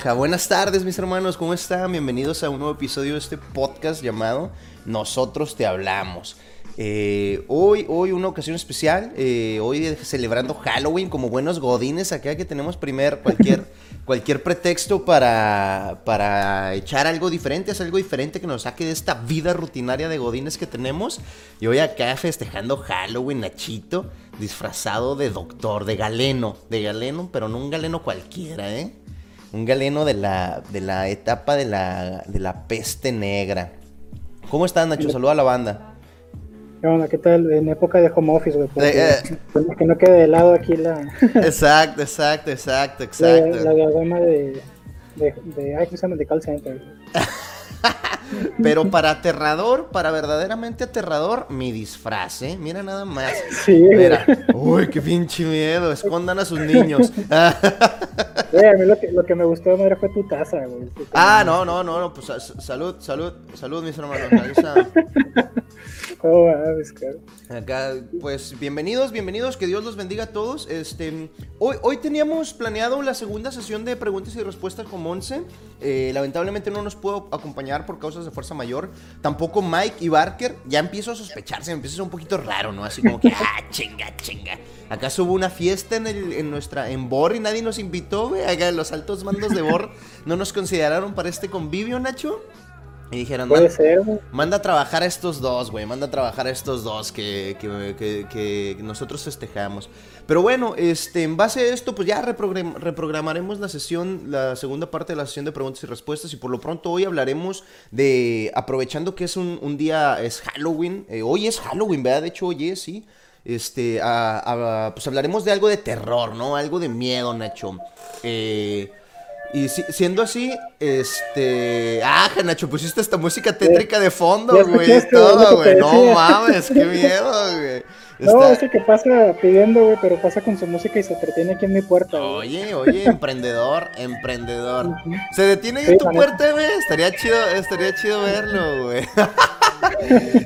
baja. Buenas tardes, mis hermanos, ¿cómo están? Bienvenidos a un nuevo episodio de este podcast llamado Nosotros te hablamos. Eh, hoy, hoy una ocasión especial, eh, hoy celebrando Halloween como buenos godines, acá que tenemos primer cualquier, cualquier pretexto para, para echar algo diferente, hacer algo diferente que nos saque de esta vida rutinaria de godines que tenemos. Y hoy acá festejando Halloween, Nachito, disfrazado de doctor, de galeno, de galeno, pero no un galeno cualquiera, ¿eh? Un galeno de la, de la etapa de la, de la peste negra. ¿Cómo estás, Nacho? Saluda a la banda. ¿Qué onda? ¿Qué tal? En época de home office, güey. Eh, que no quede de lado aquí la... exacto, exacto, exacto, exacto. La, diagrama de, de, de, de, de call center. Pero para aterrador, para verdaderamente aterrador, mi disfraz, ¿eh? Mira nada más. Sí. Mira. Uy, qué pinche miedo. Escondan a sus niños. Güey, a mí lo que, lo que me gustó de fue tu taza, güey. Ah, no, no, no, no. Pues salud, salud, salud, mis hermanos. ¿Cómo Acá, pues bienvenidos, bienvenidos, que Dios los bendiga a todos. Este, hoy, hoy teníamos planeado la segunda sesión de preguntas y respuestas con Monse. Eh, lamentablemente no nos puedo acompañar por causas de fuerza mayor. Tampoco Mike y Barker. Ya empiezo a sospecharse, me empieza a ser un poquito raro, ¿no? Así como que, ah, chinga, chinga. ¿Acaso hubo una fiesta en, el, en nuestra, en Bor y nadie nos invitó, güey? los altos mandos de Bor no nos consideraron para este convivio, Nacho. Y dijeron, Puede ser, manda a trabajar a estos dos, güey, manda a trabajar a estos dos que, que, nosotros festejamos. Pero bueno, este, en base a esto, pues ya reprogramaremos la sesión, la segunda parte de la sesión de preguntas y respuestas. Y por lo pronto hoy hablaremos de, aprovechando que es un, día, es Halloween, eh, hoy es Halloween, ¿verdad? De hecho, hoy es, sí. Este, pues hablaremos de algo de terror, ¿no? Algo de miedo, Nacho. Eh y siendo así, este. Ah, Nacho, pusiste esta música tétrica de fondo, güey. Todo, güey. No mames, qué miedo, güey. No, ese que pasa pidiendo, güey, pero pasa con su música y se entretiene aquí en mi puerta. Oye, oye, emprendedor, emprendedor. ¿Se detiene ahí en tu puerta, güey? Estaría chido, estaría chido verlo, güey.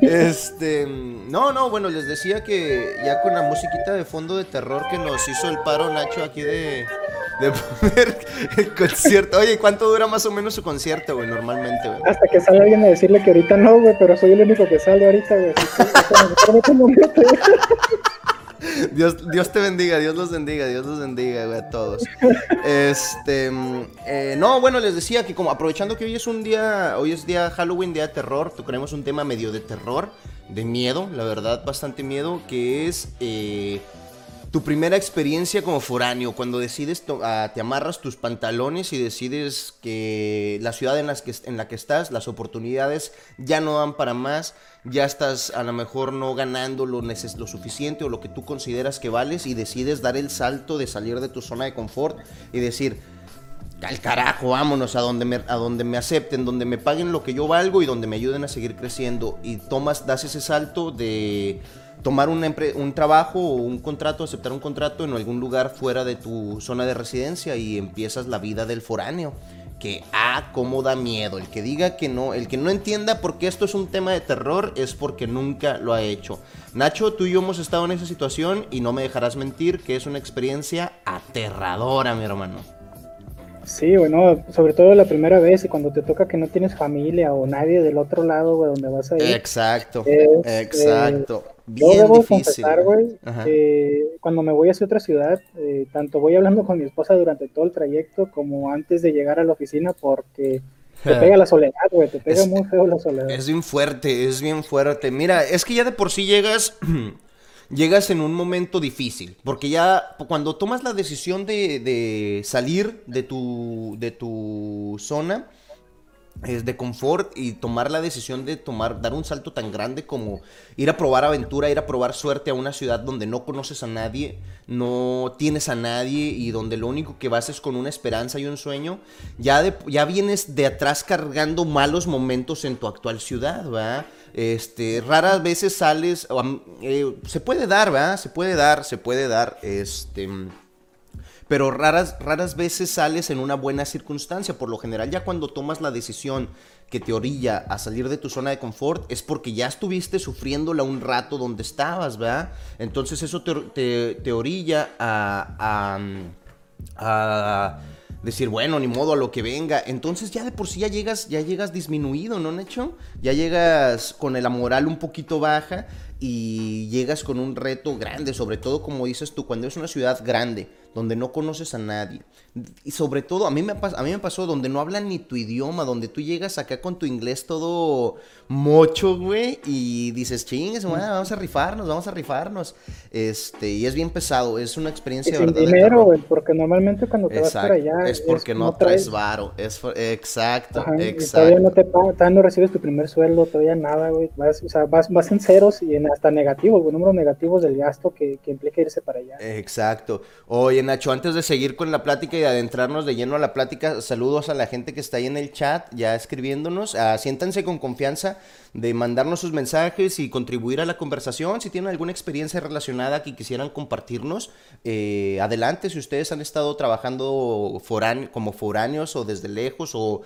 este, no, no, bueno, les decía que ya con la musiquita de fondo de terror que nos hizo el paro Nacho aquí de de concierto. Oye, ¿cuánto dura más o menos su concierto, güey, normalmente, güey? Hasta que sale alguien a decirle que ahorita no, güey, pero soy el único que sale ahorita, güey. Dios, Dios te bendiga, Dios los bendiga, Dios los bendiga, güey, a todos. Este, eh, no, bueno, les decía que como aprovechando que hoy es un día, hoy es día Halloween, día de terror, tocaremos un tema medio de terror, de miedo, la verdad, bastante miedo, que es eh, tu primera experiencia como foráneo, cuando decides, ah, te amarras tus pantalones y decides que la ciudad en, que, en la que estás, las oportunidades ya no dan para más, ya estás a lo mejor no ganando lo, lo suficiente o lo que tú consideras que vales y decides dar el salto de salir de tu zona de confort y decir, al carajo, vámonos a donde me, a donde me acepten, donde me paguen lo que yo valgo y donde me ayuden a seguir creciendo. Y tomas, das ese salto de tomar un, un trabajo o un contrato, aceptar un contrato en algún lugar fuera de tu zona de residencia y empiezas la vida del foráneo. Que, ah, cómo da miedo. El que diga que no, el que no entienda por qué esto es un tema de terror es porque nunca lo ha hecho. Nacho, tú y yo hemos estado en esa situación y no me dejarás mentir que es una experiencia aterradora, mi hermano. Sí, bueno, sobre todo la primera vez y cuando te toca que no tienes familia o nadie del otro lado, güey, donde vas a ir. Exacto, exacto. Bien debo confesar, güey, cuando me voy hacia otra ciudad, eh, tanto voy hablando con mi esposa durante todo el trayecto como antes de llegar a la oficina porque te pega la soledad, güey, te pega muy feo la soledad. Es bien fuerte, es bien fuerte. Mira, es que ya de por sí llegas llegas en un momento difícil, porque ya cuando tomas la decisión de, de salir de tu, de tu zona, es de confort y tomar la decisión de tomar, dar un salto tan grande como ir a probar aventura, ir a probar suerte a una ciudad donde no conoces a nadie, no tienes a nadie y donde lo único que vas es con una esperanza y un sueño, ya, ya vienes de atrás cargando malos momentos en tu actual ciudad, ¿verdad? Este, raras veces sales, eh, se puede dar, ¿verdad? Se puede dar, se puede dar, este pero raras, raras veces sales en una buena circunstancia. Por lo general, ya cuando tomas la decisión que te orilla a salir de tu zona de confort, es porque ya estuviste sufriéndola un rato donde estabas, ¿verdad? Entonces eso te, te, orilla a, a, a decir, bueno, ni modo a lo que venga. Entonces ya de por sí ya llegas, ya llegas disminuido, ¿no, Necho? Ya llegas con la moral un poquito baja y llegas con un reto grande, sobre todo como dices tú, cuando es una ciudad grande, donde no conoces a nadie. Y sobre todo, a mí, me, a mí me pasó donde no hablan ni tu idioma, donde tú llegas acá con tu inglés todo mocho, güey, y dices, chingues, vamos a rifarnos, vamos a rifarnos. Este, y es bien pesado, es una experiencia de dinero, güey, porque normalmente cuando te vas para allá... Es porque no, traes varo, es exacto, exacto. Todavía no, te todavía no recibes tu primer sueldo, todavía nada, güey, vas, o sea, vas, vas en ceros y en hasta negativos, güey, números negativos del gasto que, que implica irse para allá. Exacto. Oye, Nacho, antes de seguir con la plática y de adentrarnos de lleno a la plática, saludos a la gente que está ahí en el chat, ya escribiéndonos. Ah, siéntanse con confianza de mandarnos sus mensajes y contribuir a la conversación. Si tienen alguna experiencia relacionada que quisieran compartirnos, eh, adelante. Si ustedes han estado trabajando como foráneos o desde lejos o,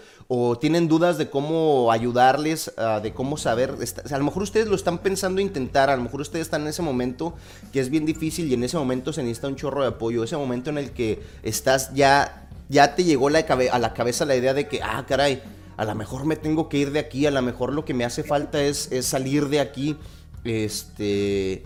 tienen dudas de cómo ayudarles, ah, de cómo saber, a lo mejor ustedes lo están pensando intentar, a lo mejor ustedes están en ese momento que es bien difícil y en ese momento se necesita un chorro de apoyo, ese momento en el que estás ya, ya te llegó la a la cabeza la idea de que, ah, caray, a lo mejor me tengo que ir de aquí, a lo mejor lo que me hace falta es, es salir de aquí, este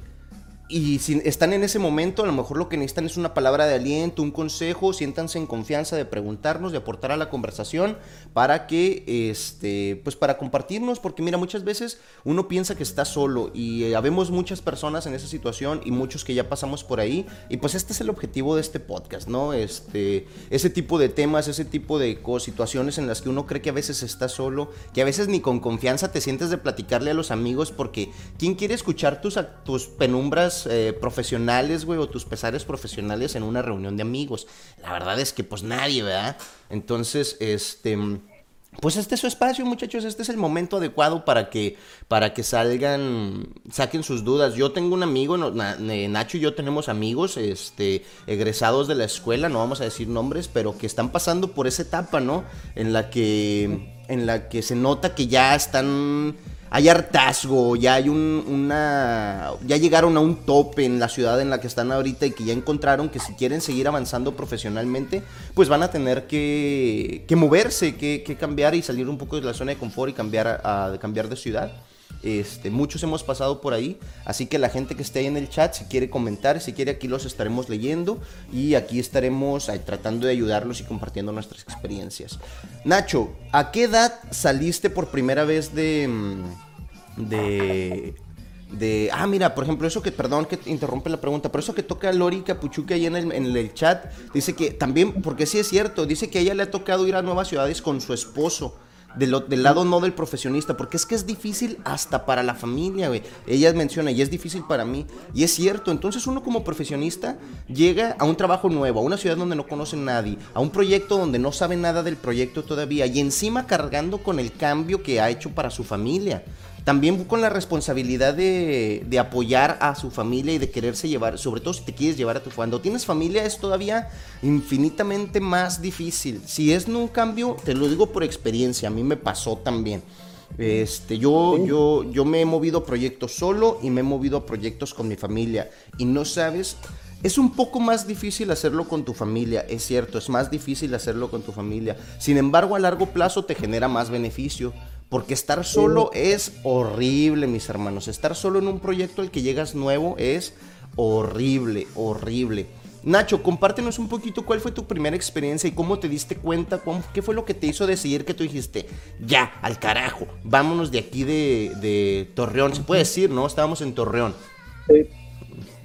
y si están en ese momento, a lo mejor lo que necesitan es una palabra de aliento, un consejo, siéntanse en confianza de preguntarnos, de aportar a la conversación para que, este, pues para compartirnos, porque mira, muchas veces uno piensa que está solo y eh, habemos muchas personas en esa situación y muchos que ya pasamos por ahí y pues este es el objetivo de este podcast, ¿no? Este, ese tipo de temas, ese tipo de situaciones en las que uno cree que a veces está solo, que a veces ni con confianza te sientes de platicarle a los amigos porque ¿quién quiere escuchar tus, tus penumbras? Eh, profesionales, güey, o tus pesares profesionales en una reunión de amigos. La verdad es que pues nadie, ¿verdad? Entonces, este... Pues este es su espacio, muchachos. Este es el momento adecuado para que, para que salgan, saquen sus dudas. Yo tengo un amigo, Nacho y yo tenemos amigos, este, egresados de la escuela, no vamos a decir nombres, pero que están pasando por esa etapa, ¿no? En la que, en la que se nota que ya están hay hartazgo, ya hay un, una, ya llegaron a un tope en la ciudad en la que están ahorita y que ya encontraron que si quieren seguir avanzando profesionalmente, pues van a tener que, moverse, que, que, cambiar y salir un poco de la zona de confort y cambiar, cambiar de ciudad. Este, muchos hemos pasado por ahí, así que la gente que esté ahí en el chat, si quiere comentar, si quiere, aquí los estaremos leyendo y aquí estaremos tratando de ayudarlos y compartiendo nuestras experiencias. Nacho, ¿a qué edad saliste por primera vez de... Mm, de de, ah, mira, por ejemplo, eso que, perdón que interrumpe la pregunta, pero eso que toca Lori Capuchuque ahí en el, en el chat, dice que también, porque sí es cierto, dice que a ella le ha tocado ir a nuevas ciudades con su esposo del lado no del profesionista, porque es que es difícil hasta para la familia, güey. Ella menciona, y es difícil para mí, y es cierto, entonces uno como profesionista llega a un trabajo nuevo, a una ciudad donde no conoce nadie, a un proyecto donde no sabe nada del proyecto todavía, y encima cargando con el cambio que ha hecho para su familia también con la responsabilidad de, apoyar a su familia y de quererse llevar, sobre todo si te quieres llevar a tu cuando tienes familia es todavía infinitamente más difícil. Si es un cambio, te lo digo por experiencia, a mí me pasó también. Este, yo, yo, yo me he movido a proyectos solo y me he movido a proyectos con mi familia. Y no sabes, es un poco más difícil hacerlo con tu familia, es cierto, es más difícil hacerlo con tu familia. Sin embargo, a largo plazo te genera más beneficio. Porque estar solo es horrible, mis hermanos. Estar solo en un proyecto al que llegas nuevo es horrible, horrible. Nacho, compártenos un poquito cuál fue tu primera experiencia y cómo te diste cuenta, qué fue lo que te hizo decidir que tú dijiste, ya, al carajo, vámonos de aquí de, de Torreón. Se puede decir, ¿no? Estábamos en Torreón. Sí.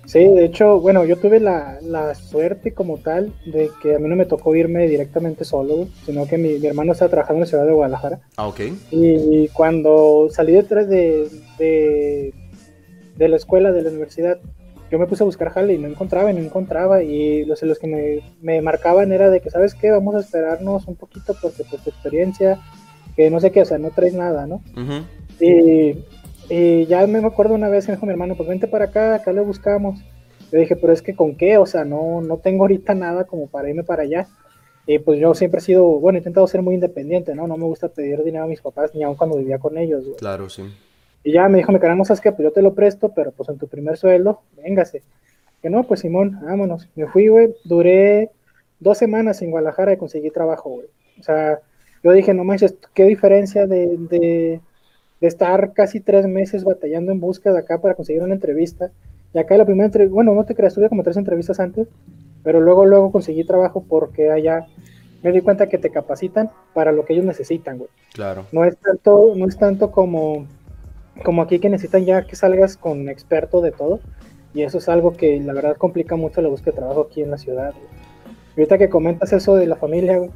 Sí, de hecho, bueno, yo tuve la, suerte como tal de que a mí no me tocó irme directamente solo, sino que mi, hermano estaba trabajando en la ciudad de Guadalajara. Ah, ok. Y, cuando salí detrás de, de, la escuela, de la universidad, yo me puse a buscar jale y no encontraba y no encontraba. Y los, los que me, me, marcaban era de que, ¿sabes qué? Vamos a esperarnos un poquito porque pues tu experiencia, que no sé qué, o sea, no traes nada, ¿no? Y y ya me acuerdo una vez que me dijo mi hermano, pues vente para acá, acá le buscamos. Yo dije, pero es que con qué, o sea, no, no tengo ahorita nada como para irme para allá. Y pues yo siempre he sido, bueno, he intentado ser muy independiente, ¿no? No me gusta pedir dinero a mis papás, ni aun cuando vivía con ellos. Claro, sí. Y ya me dijo, me caramba, ¿sabes qué? Pues yo te lo presto, pero pues en tu primer sueldo, véngase. Que no, pues Simón, vámonos. Me fui, güey, duré dos semanas en Guadalajara y conseguí trabajo, güey. O sea, yo dije, no manches, qué diferencia de, de, de, estar casi tres meses batallando en busca de acá para conseguir una entrevista. Y acá la primera entrevista, bueno, no te creas, tuve como tres entrevistas antes, pero luego, luego conseguí trabajo porque allá me di cuenta que te capacitan para lo que ellos necesitan, güey. Claro. No es tanto, no es tanto como, como aquí que necesitan ya que salgas con experto de todo. Y eso es algo que la verdad complica mucho la búsqueda de trabajo aquí en la ciudad. Y ahorita que comentas eso de la familia, güey,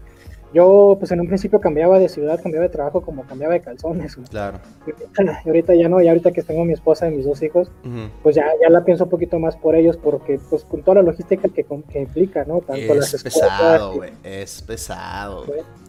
yo, pues en un principio cambiaba de ciudad, cambiaba de trabajo como cambiaba de calzones. Claro. Y ahorita, ya no, y ahorita que tengo mi esposa y mis dos hijos, pues ya, ya la pienso un poquito más por ellos, porque pues con toda la logística que, que implica, ¿no? Tanto es pesado, güey, es pesado.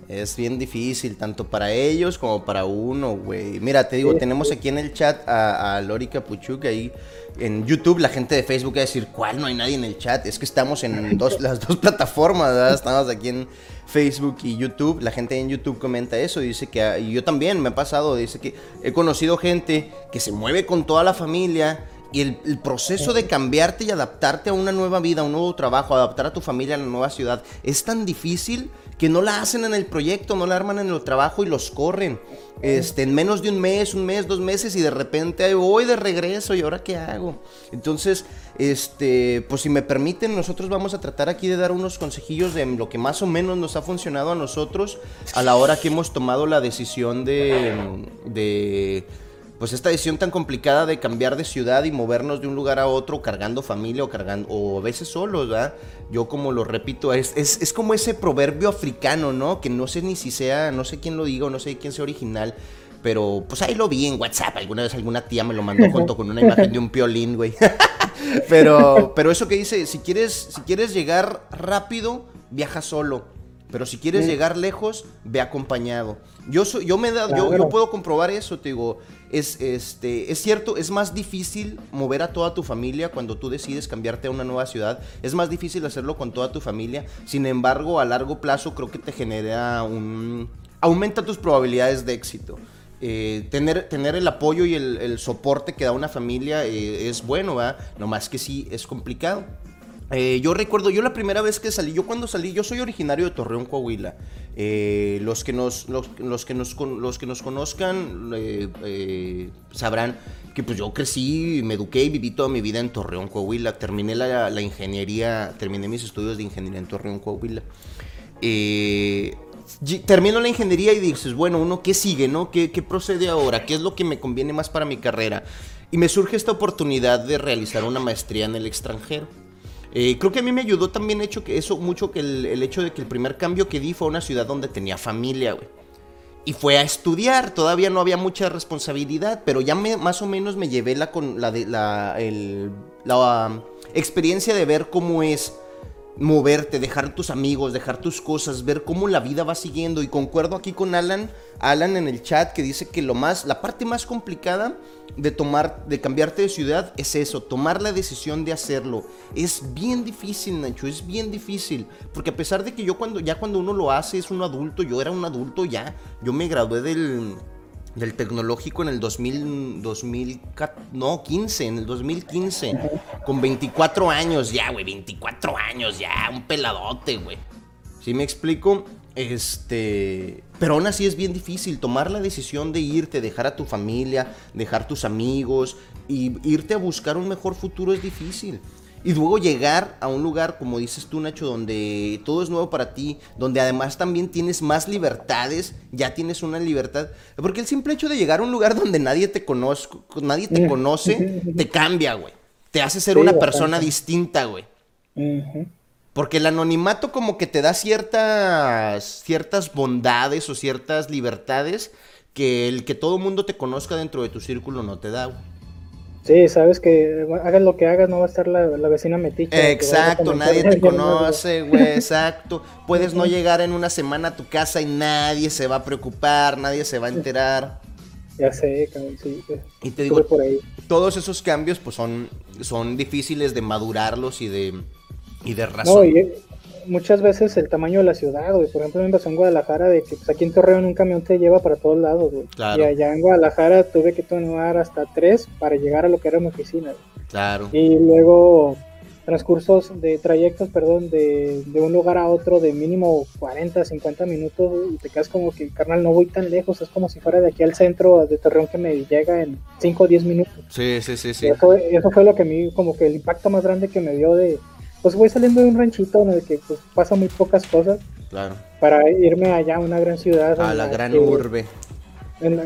Es bien difícil, tanto para ellos como para uno, güey. Mira, te digo, tenemos aquí en el chat a, a Lori Capuchuk, ahí en YouTube, la gente de Facebook va a decir, ¿cuál? No hay nadie en el chat. Es que estamos en dos, las dos plataformas, ¿verdad? Estamos aquí en Facebook y YouTube. La gente en YouTube comenta eso. Dice que, y yo también me ha pasado, dice que he conocido gente que se mueve con toda la familia y el, proceso de cambiarte y adaptarte a una nueva vida, a un nuevo trabajo, adaptar a tu familia a la nueva ciudad, es tan difícil que no la hacen en el proyecto, no la arman en el trabajo y los corren. Este, en menos de un mes, un mes, dos meses y de repente voy de regreso y ahora qué hago. Entonces, este, pues si me permiten, nosotros vamos a tratar aquí de dar unos consejillos de lo que más o menos nos ha funcionado a nosotros a la hora que hemos tomado la decisión de, pues esta decisión tan complicada de cambiar de ciudad y movernos de un lugar a otro cargando familia o cargando o a veces solos, ¿verdad? Yo como lo repito, es, como ese proverbio africano, ¿no? Que no sé ni si sea, no sé quién lo diga no sé quién sea original, pero pues ahí lo vi en WhatsApp, alguna vez alguna tía me lo mandó junto con una imagen de un piolín, güey. pero, pero eso que dice, si quieres, si quieres llegar rápido, viaja solo. Pero si quieres llegar lejos, ve acompañado. Yo, yo, me da, yo, yo, puedo comprobar eso, te digo. Es, este, es cierto, es más difícil mover a toda tu familia cuando tú decides cambiarte a una nueva ciudad. Es más difícil hacerlo con toda tu familia. Sin embargo, a largo plazo creo que te genera un... aumenta tus probabilidades de éxito. Eh, tener, tener el apoyo y el, soporte que da una familia eh, es bueno, ¿verdad? No más que sí es complicado. Eh, yo recuerdo, yo la primera vez que salí, yo cuando salí, yo soy originario de Torreón, Coahuila. Eh, los, que nos, los, que nos, los que nos conozcan eh, sabrán que pues yo crecí, me eduqué y viví toda mi vida en Torreón, Coahuila. Terminé la, la ingeniería, terminé mis estudios de ingeniería en Torreón, Coahuila. Termino la ingeniería y dices, bueno, uno, ¿qué sigue, no? ¿Qué, ¿Qué procede ahora? ¿Qué es lo que me conviene más para mi carrera? Y me surge esta oportunidad de realizar una maestría en el extranjero. Eh, creo que a mí me ayudó también hecho que eso mucho que el, hecho de que el primer cambio que di fue a una ciudad donde tenía familia, güey. Y fue a estudiar, todavía no había mucha responsabilidad, pero ya me, más o menos me llevé la, con, la, de, la, la um, experiencia de ver cómo es moverte, dejar tus amigos, dejar tus cosas, ver cómo la vida va siguiendo. Y concuerdo aquí con Alan, Alan en el chat que dice que lo más, la parte más complicada de tomar, de cambiarte de ciudad es eso, tomar la decisión de hacerlo. Es bien difícil, Nacho, es bien difícil. Porque a pesar de que yo cuando, ya cuando uno lo hace es un adulto, yo era un adulto ya, yo me gradué del del tecnológico en el 2000, 2000, no, 15, en el 2015, con 24 años ya, güey, 24 años ya, un peladote, güey. ¿Sí me explico? Este, pero aún así es bien difícil tomar la decisión de irte, dejar a tu familia, dejar tus amigos y irte a buscar un mejor futuro es difícil. Y luego llegar a un lugar, como dices tú, Nacho, donde todo es nuevo para ti, donde además también tienes más libertades, ya tienes una libertad. Porque el simple hecho de llegar a un lugar donde nadie te conoce, nadie te conoce, te cambia, güey. Te hace ser una persona distinta, güey. Porque el anonimato como que te da ciertas, ciertas bondades o ciertas libertades que el que todo mundo te conozca dentro de tu círculo no te da, güey. Sí, sabes que hagas lo que hagas, no va a estar la, vecina meticha. Exacto, nadie te conoce, güey, exacto. Puedes no llegar en una semana a tu casa y nadie se va a preocupar, nadie se va a enterar. Ya sé, cabrón, sí. Y te digo, todos esos cambios pues son, son difíciles de madurarlos y de, y de razón. No, muchas veces el tamaño de la ciudad, güey. Por ejemplo, me pasó en Guadalajara de que pues, aquí en Torreón un camión te lleva para todos lados, güey. Y allá en Guadalajara tuve que tomar hasta tres para llegar a lo que era mi oficina. Claro. Y luego, transcursos de trayectos, perdón, de, de, un lugar a otro de mínimo 40, 50 minutos y te quedas como que, carnal, no voy tan lejos, es como si fuera de aquí al centro de Torreón que me llega en 5 o 10 minutos. Sí, sí, sí, sí. Eso, eso, fue lo que a mí, como que el impacto más grande que me dio de, pues voy saliendo de un ranchito en el que pues pasa muy pocas cosas. Claro. Para irme allá a una gran ciudad. A la, gran urbe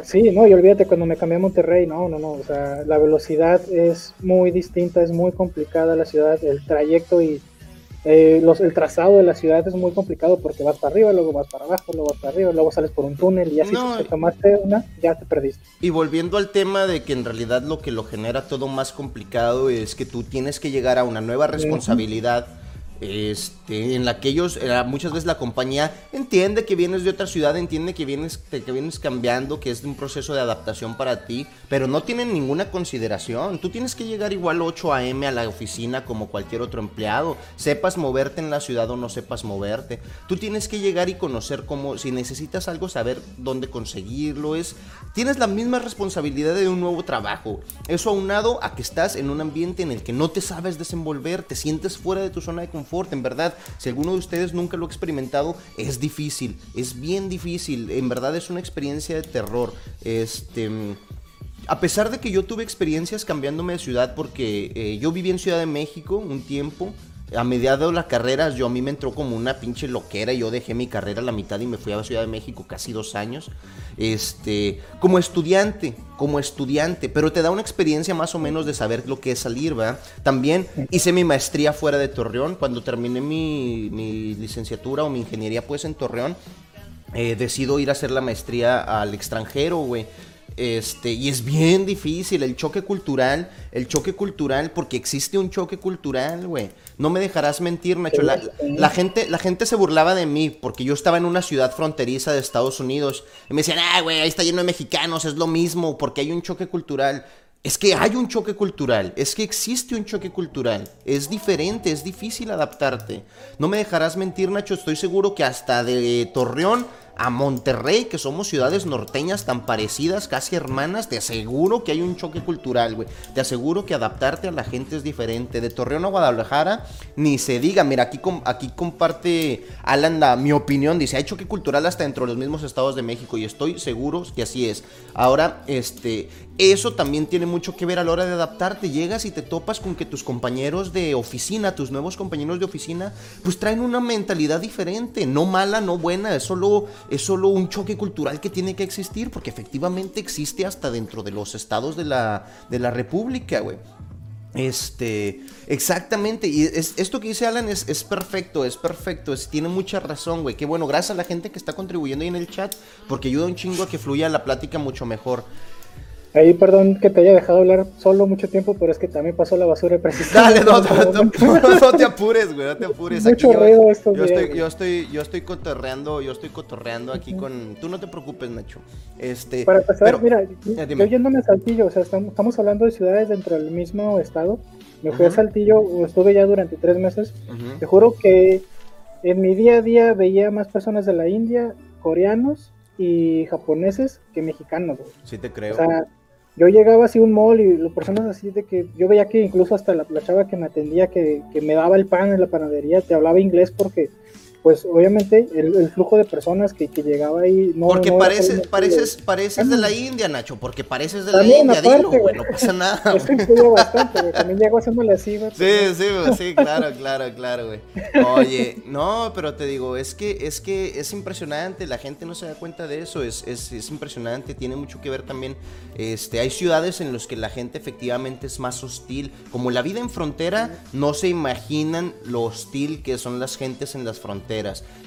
sí, no, y olvídate cuando me cambié a Monterrey, no, no, no, o sea, la velocidad es muy distinta, es muy complicada la ciudad, el trayecto y eh, los, el trazado de la ciudad es muy complicado porque vas para arriba, luego vas para abajo, luego vas para arriba, luego sales por un túnel y así si te tomaste una, ya te perdiste. Y volviendo al tema de que en realidad lo que lo genera todo más complicado es que tú tienes que llegar a una nueva responsabilidad este, en la que ellos, eh, muchas veces la compañía entiende que vienes de otra ciudad, entiende que vienes, que vienes cambiando, que es un proceso de adaptación para ti, pero no tienen ninguna consideración. Tú tienes que llegar igual 8 a.m. a la oficina como cualquier otro empleado, sepas moverte en la ciudad o no sepas moverte. Tú tienes que llegar y conocer cómo, si necesitas algo, saber dónde conseguirlo. Es, tienes la misma responsabilidad de un nuevo trabajo. Eso aunado a que estás en un ambiente en el que no te sabes desenvolver, te sientes fuera de tu zona de confort en verdad, si alguno de ustedes nunca lo ha experimentado, es difícil, es bien difícil, en verdad es una experiencia de terror. Este, a pesar de que yo tuve experiencias cambiándome de ciudad, porque eh, yo viví en Ciudad de México un tiempo, a mediados de la carrera, yo a mí me entró como una pinche loquera. Yo dejé mi carrera a la mitad y me fui a la Ciudad de México casi dos años. Este, como estudiante, como estudiante, pero te da una experiencia más o menos de saber lo que es salir, ¿verdad? También hice mi maestría fuera de Torreón. Cuando terminé mi, licenciatura o mi ingeniería, pues en Torreón, eh, decido ir a hacer la maestría al extranjero, güey. Este, y es bien difícil el choque cultural, el choque cultural, porque existe un choque cultural, güey. No me dejarás mentir, Nacho. La, gente, la gente se burlaba de mí porque yo estaba en una ciudad fronteriza de Estados Unidos. Y me decían, ah, güey, ahí está lleno de mexicanos, es lo mismo, porque hay un choque cultural. Es que hay un choque cultural, es que existe un choque cultural. Es diferente, es difícil adaptarte. No me dejarás mentir, Nacho. Estoy seguro que hasta de Torreón a Monterrey, que somos ciudades norteñas tan parecidas, casi hermanas, te aseguro que hay un choque cultural, güey. Te aseguro que adaptarte a la gente es diferente. De Torreón a Guadalajara, ni se diga. Mira, aquí, aquí comparte Alan mi opinión. Dice, hay choque cultural hasta dentro de los mismos estados de México y estoy seguro que así es. Ahora, este, eso también tiene mucho que ver a la hora de adaptarte. Llegas y te topas con que tus compañeros de oficina, tus nuevos compañeros de oficina, pues traen una mentalidad diferente. No mala, no buena, es solo es solo un choque cultural que tiene que existir, porque efectivamente existe hasta dentro de los estados de la, de la República, güey. Este, exactamente, y es, esto que dice Alan es, perfecto, es perfecto, es, tiene mucha razón, güey. Qué bueno, gracias a la gente que está contribuyendo ahí en el chat, porque ayuda un chingo a que fluya la plática mucho mejor. Ahí, perdón que te haya dejado hablar solo mucho tiempo, pero es que también pasó la basura precisamente. Dale, no, no, te apures, güey, no te apures. Mucho ruido esto, yo, estoy, yo estoy, yo estoy cotorreando, yo estoy cotorreando aquí con. Tú no te preocupes, Nacho. Este. Para empezar, mira, yo yéndome a Saltillo, o sea, estamos, hablando de ciudades dentro del mismo estado. Me fui a Saltillo, estuve ya durante tres meses. Te juro que en mi día a día veía más personas de la India, coreanos y japoneses que mexicanos, güey. Sí, te creo. O sea, yo llegaba así un mall y las personas así de que yo veía que incluso hasta la, chava que me atendía, que, que, me daba el pan en la panadería, te hablaba inglés porque pues obviamente el, flujo de personas que, llegaba ahí no porque pareces pareces pareces de la India Nacho porque pareces de la India dilo güey no pasa nada eso influye bastante güey también llego haciéndole así güey sí sí sí claro claro claro güey. Oye no pero te digo es que es que es impresionante la gente no se da cuenta de eso es, es, es impresionante tiene mucho que ver también este hay ciudades en las que la gente efectivamente es más hostil como la vida en frontera no se imaginan lo hostil que son las gentes en las fronteras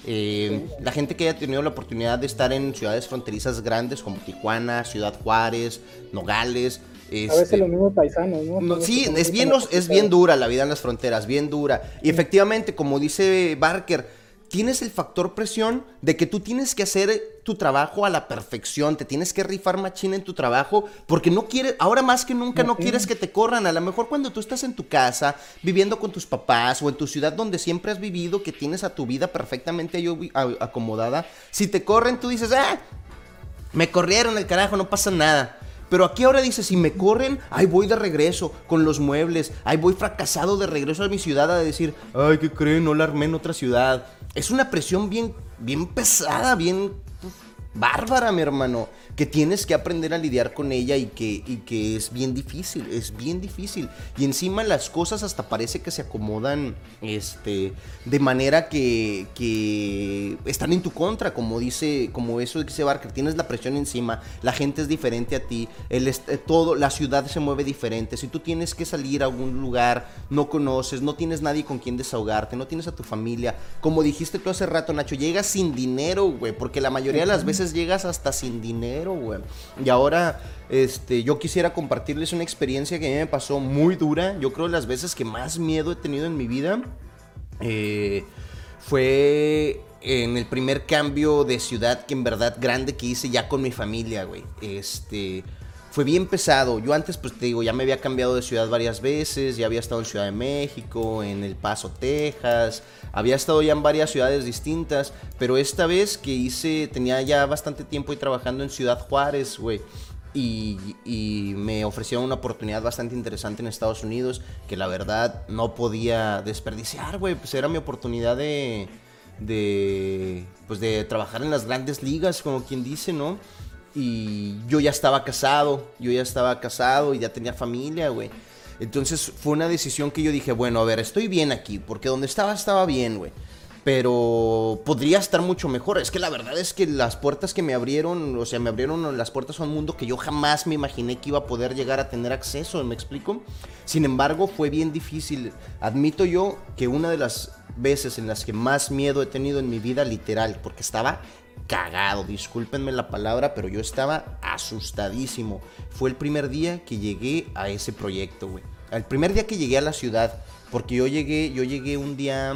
eh, la gente que haya tenido la oportunidad de estar en ciudades fronterizas grandes como Tijuana, Ciudad Juárez, Nogales, a veces este, los mismos paisanos, ¿no? sí, es bien, es bien dura la vida en las fronteras, bien dura. Y efectivamente, como dice Barker, tienes el factor presión de que tú tienes que hacer tu trabajo a la perfección, te tienes que rifar machina en tu trabajo, porque no quieres, ahora más que nunca no quieres que te corran. A lo mejor cuando tú estás en tu casa, viviendo con tus papás o en tu ciudad donde siempre has vivido, que tienes a tu vida perfectamente acomodada, si te corren, tú dices, ah, me corrieron el carajo, no pasa nada. Pero aquí ahora dice, si me corren, ahí voy de regreso con los muebles, ahí voy fracasado de regreso a mi ciudad a decir, ay, ¿qué creen? No la armé en otra ciudad. Es una presión bien, bien pesada, bien bárbara, mi hermano que tienes que aprender a lidiar con ella y que, y que es bien difícil, es bien difícil. Y encima las cosas hasta parece que se acomodan este, de manera que, que están en tu contra, como dice, como eso dice Barker, tienes la presión encima, la gente es diferente a ti, el, eh, todo, la ciudad se mueve diferente, si tú tienes que salir a algún lugar, no conoces, no tienes nadie con quien desahogarte, no tienes a tu familia, como dijiste tú hace rato, Nacho, llegas sin dinero, güey, porque la mayoría de las veces llegas hasta sin dinero y ahora, este, yo quisiera compartirles una experiencia que a mí me pasó muy dura. Yo creo las veces que más miedo he tenido en mi vida eh, fue en el primer cambio de ciudad que en verdad grande que hice ya con mi familia, güey. Este fue bien pesado. Yo antes, pues te digo, ya me había cambiado de ciudad varias veces, ya había estado en Ciudad de México, en El Paso, Texas, había estado ya en varias ciudades distintas, pero esta vez que hice, tenía ya bastante tiempo y trabajando en Ciudad Juárez, güey. Y, y, me ofrecieron una oportunidad bastante interesante en Estados Unidos que la verdad no podía desperdiciar, güey. Pues era mi oportunidad de, de, pues de trabajar en las grandes ligas, como quien dice, ¿no? Y yo ya estaba casado, yo ya estaba casado y ya tenía familia, güey. Entonces fue una decisión que yo dije, bueno, a ver, estoy bien aquí, porque donde estaba estaba bien, güey. Pero podría estar mucho mejor. Es que la verdad es que las puertas que me abrieron, o sea, me abrieron las puertas a un mundo que yo jamás me imaginé que iba a poder llegar a tener acceso, ¿me explico? Sin embargo, fue bien difícil. Admito yo que una de las veces en las que más miedo he tenido en mi vida, literal, porque estaba cagado, discúlpenme la palabra, pero yo estaba asustadísimo. Fue el primer día que llegué a ese proyecto, güey. El primer día que llegué a la ciudad, porque yo llegué, yo llegué un día,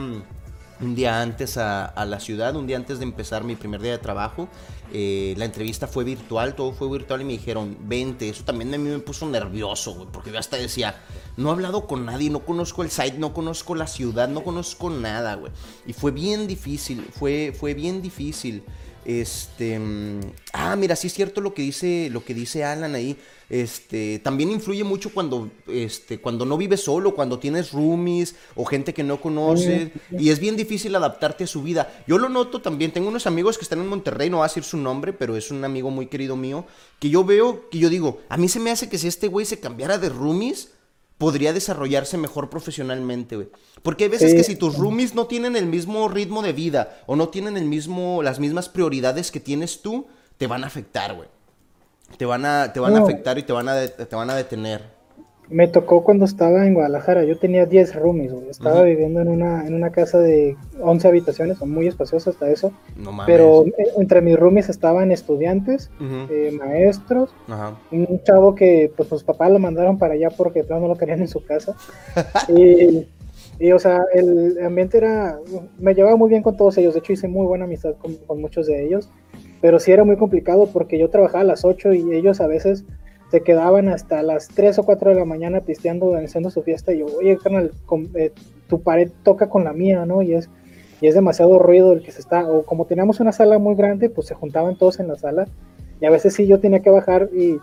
un día antes a, la ciudad, un día antes de empezar mi primer día de trabajo. Eh, la entrevista fue virtual, todo fue virtual y me dijeron, vente. Eso también a mí me puso nervioso, güey, porque yo hasta decía, no he hablado con nadie, no conozco el site, no conozco la ciudad, no conozco nada, güey. Y fue bien difícil, fue, fue bien difícil. Este, mm, ah, mira, sí es cierto lo que dice, lo que dice Alan ahí. Este, también influye mucho cuando, este, cuando no vives solo, cuando tienes roomies o gente que no conoce y es bien difícil adaptarte a su vida. Yo lo noto también. Tengo unos amigos que están en Monterrey, no va a decir su nombre, pero es un amigo muy querido mío que yo veo, que yo digo, a mí se me hace que si este güey se cambiara de roomies podría desarrollarse mejor profesionalmente, güey. Porque hay veces que si tus roomies no tienen el mismo ritmo de vida o no tienen el mismo, las mismas prioridades que tienes tú, te van a afectar, güey. Te van a, te van a afectar y te van a, te van a detener me tocó cuando estaba en Guadalajara. Yo tenía 10 roomies, Estaba viviendo en una, en una casa de 11 habitaciones, son muy espaciosos hasta eso. Pero eh, entre mis roomies estaban estudiantes, eh, maestros, un chavo que pues sus papás lo mandaron para allá porque no lo querían en su casa. y, o sea, el ambiente era, me llevaba muy bien con todos ellos. De hecho, hice muy buena amistad con, con muchos de ellos. Pero sí era muy complicado porque yo trabajaba a las 8 y ellos a veces se quedaban hasta las 3 o 4 de la mañana pisteando, haciendo su fiesta. Y yo, oye, carnal, eh, tu pared toca con la mía, ¿no? Y es, y es demasiado ruido el que se está. O como teníamos una sala muy grande, pues se juntaban todos en la sala. Y a veces sí yo tenía que bajar y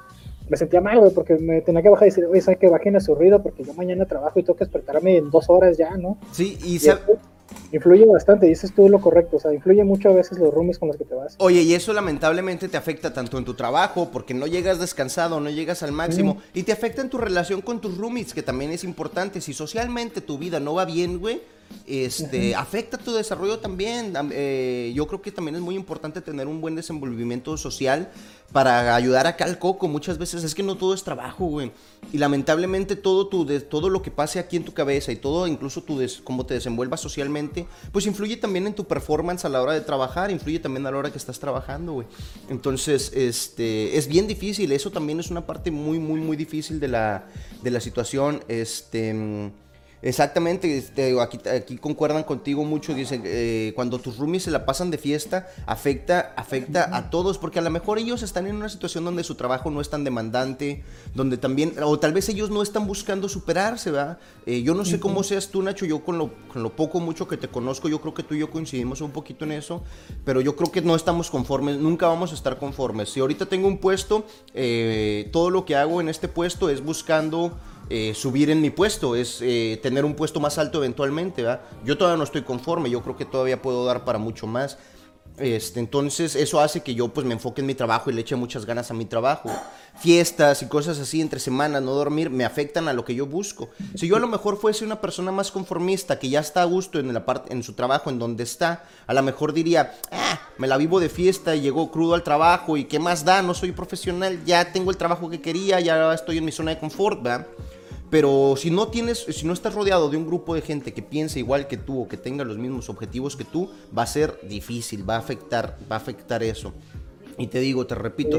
me sentía mal, güey, porque me tenía que bajar y decir, oye, ¿sabes que bajen a su ruido? Porque yo mañana trabajo y tengo que despertarme en dos horas ya, ¿no? Sí, y, y Influye bastante, dices tú lo correcto, o sea, influye mucho a veces los roomies con los que te vas. Oye, y eso lamentablemente te afecta tanto en tu trabajo, porque no llegas descansado, no llegas al máximo, y te afecta en tu relación con tus roomies, que también es importante. Si socialmente tu vida no va bien, güey, este, afecta tu desarrollo también. Eh, yo creo que también es muy importante tener un buen desenvolvimiento social para ayudar acá al coco. Muchas veces es que no todo es trabajo, güey. Y lamentablemente todo, tu, todo lo que pase aquí en tu cabeza y todo, incluso tu cómo te desenvuelvas socialmente, pues influye también en tu performance a la hora de trabajar, influye también a la hora que estás trabajando, güey. Entonces, este, es bien difícil. Eso también es una parte muy, muy, muy difícil de la, de la situación. Este Exactamente, aquí, aquí concuerdan contigo mucho, dicen, eh, cuando tus roomies se la pasan de fiesta, afecta, afecta a todos, porque a lo mejor ellos están en una situación donde su trabajo no es tan demandante, donde también, o tal vez ellos no están buscando superarse, ¿verdad? Eh, yo no sé cómo seas tú, Nacho, yo con lo, con lo poco, mucho que te conozco, yo creo que tú y yo coincidimos un poquito en eso, pero yo creo que no estamos conformes, nunca vamos a estar conformes. Si ahorita tengo un puesto, eh, todo lo que hago en este puesto es buscando eh, subir en mi puesto, es eh, tener un puesto más alto eventualmente. Yo todavía no estoy conforme, yo creo que todavía puedo dar para mucho más. Este, entonces eso hace que yo pues me enfoque en mi trabajo y le eche muchas ganas a mi trabajo. Fiestas y cosas así entre semanas, no dormir, me afectan a lo que yo busco. Si yo a lo mejor fuese una persona más conformista, que ya está a gusto en, la parte, en su trabajo, en donde está, a lo mejor diría, ah, me la vivo de fiesta y llegó crudo al trabajo y qué más da, no soy profesional, ya tengo el trabajo que quería, ya estoy en mi zona de confort, ¿verdad? Pero si no tienes, si no estás rodeado de un grupo de gente que piense igual que tú o que tenga los mismos objetivos que tú, va a ser difícil, va a afectar, va a afectar eso. Y te digo, te repito,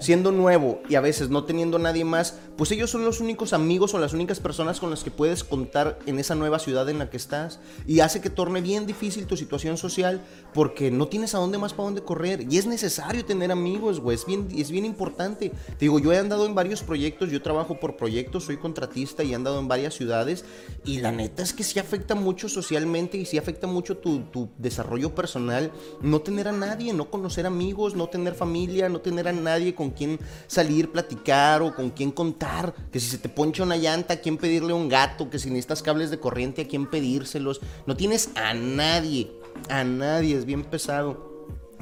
siendo, nuevo y a veces no teniendo nadie más, pues ellos son los únicos amigos o las únicas personas con las que puedes contar en esa nueva ciudad en la que estás. Y hace que torne bien difícil tu situación social porque no tienes a dónde más para dónde correr. Y es necesario tener amigos, güey. Es bien, es bien importante. Te digo, yo he andado en varios proyectos, yo trabajo por proyectos, soy contratista y he andado en varias ciudades. Y la neta es que sí afecta mucho socialmente y sí afecta mucho tu, tu desarrollo personal. No tener a nadie, no conocer amigos, no tener familia, no tener a nadie con quien salir, platicar o con quien contar. Que si se te poncha una llanta, a quién pedirle un gato, que si necesitas cables de corriente, a quién pedírselos. No tienes a nadie, a nadie, es bien pesado.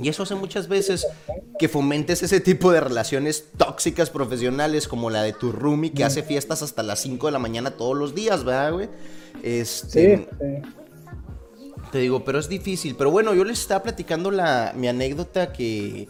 Y eso hace muchas veces que fomentes ese tipo de relaciones tóxicas profesionales como la de tu roomie que hace fiestas hasta las 5 de la mañana todos los días, ¿verdad, güey? Este, sí, Te digo, pero es difícil. Pero bueno, yo les estaba platicando la, mi anécdota que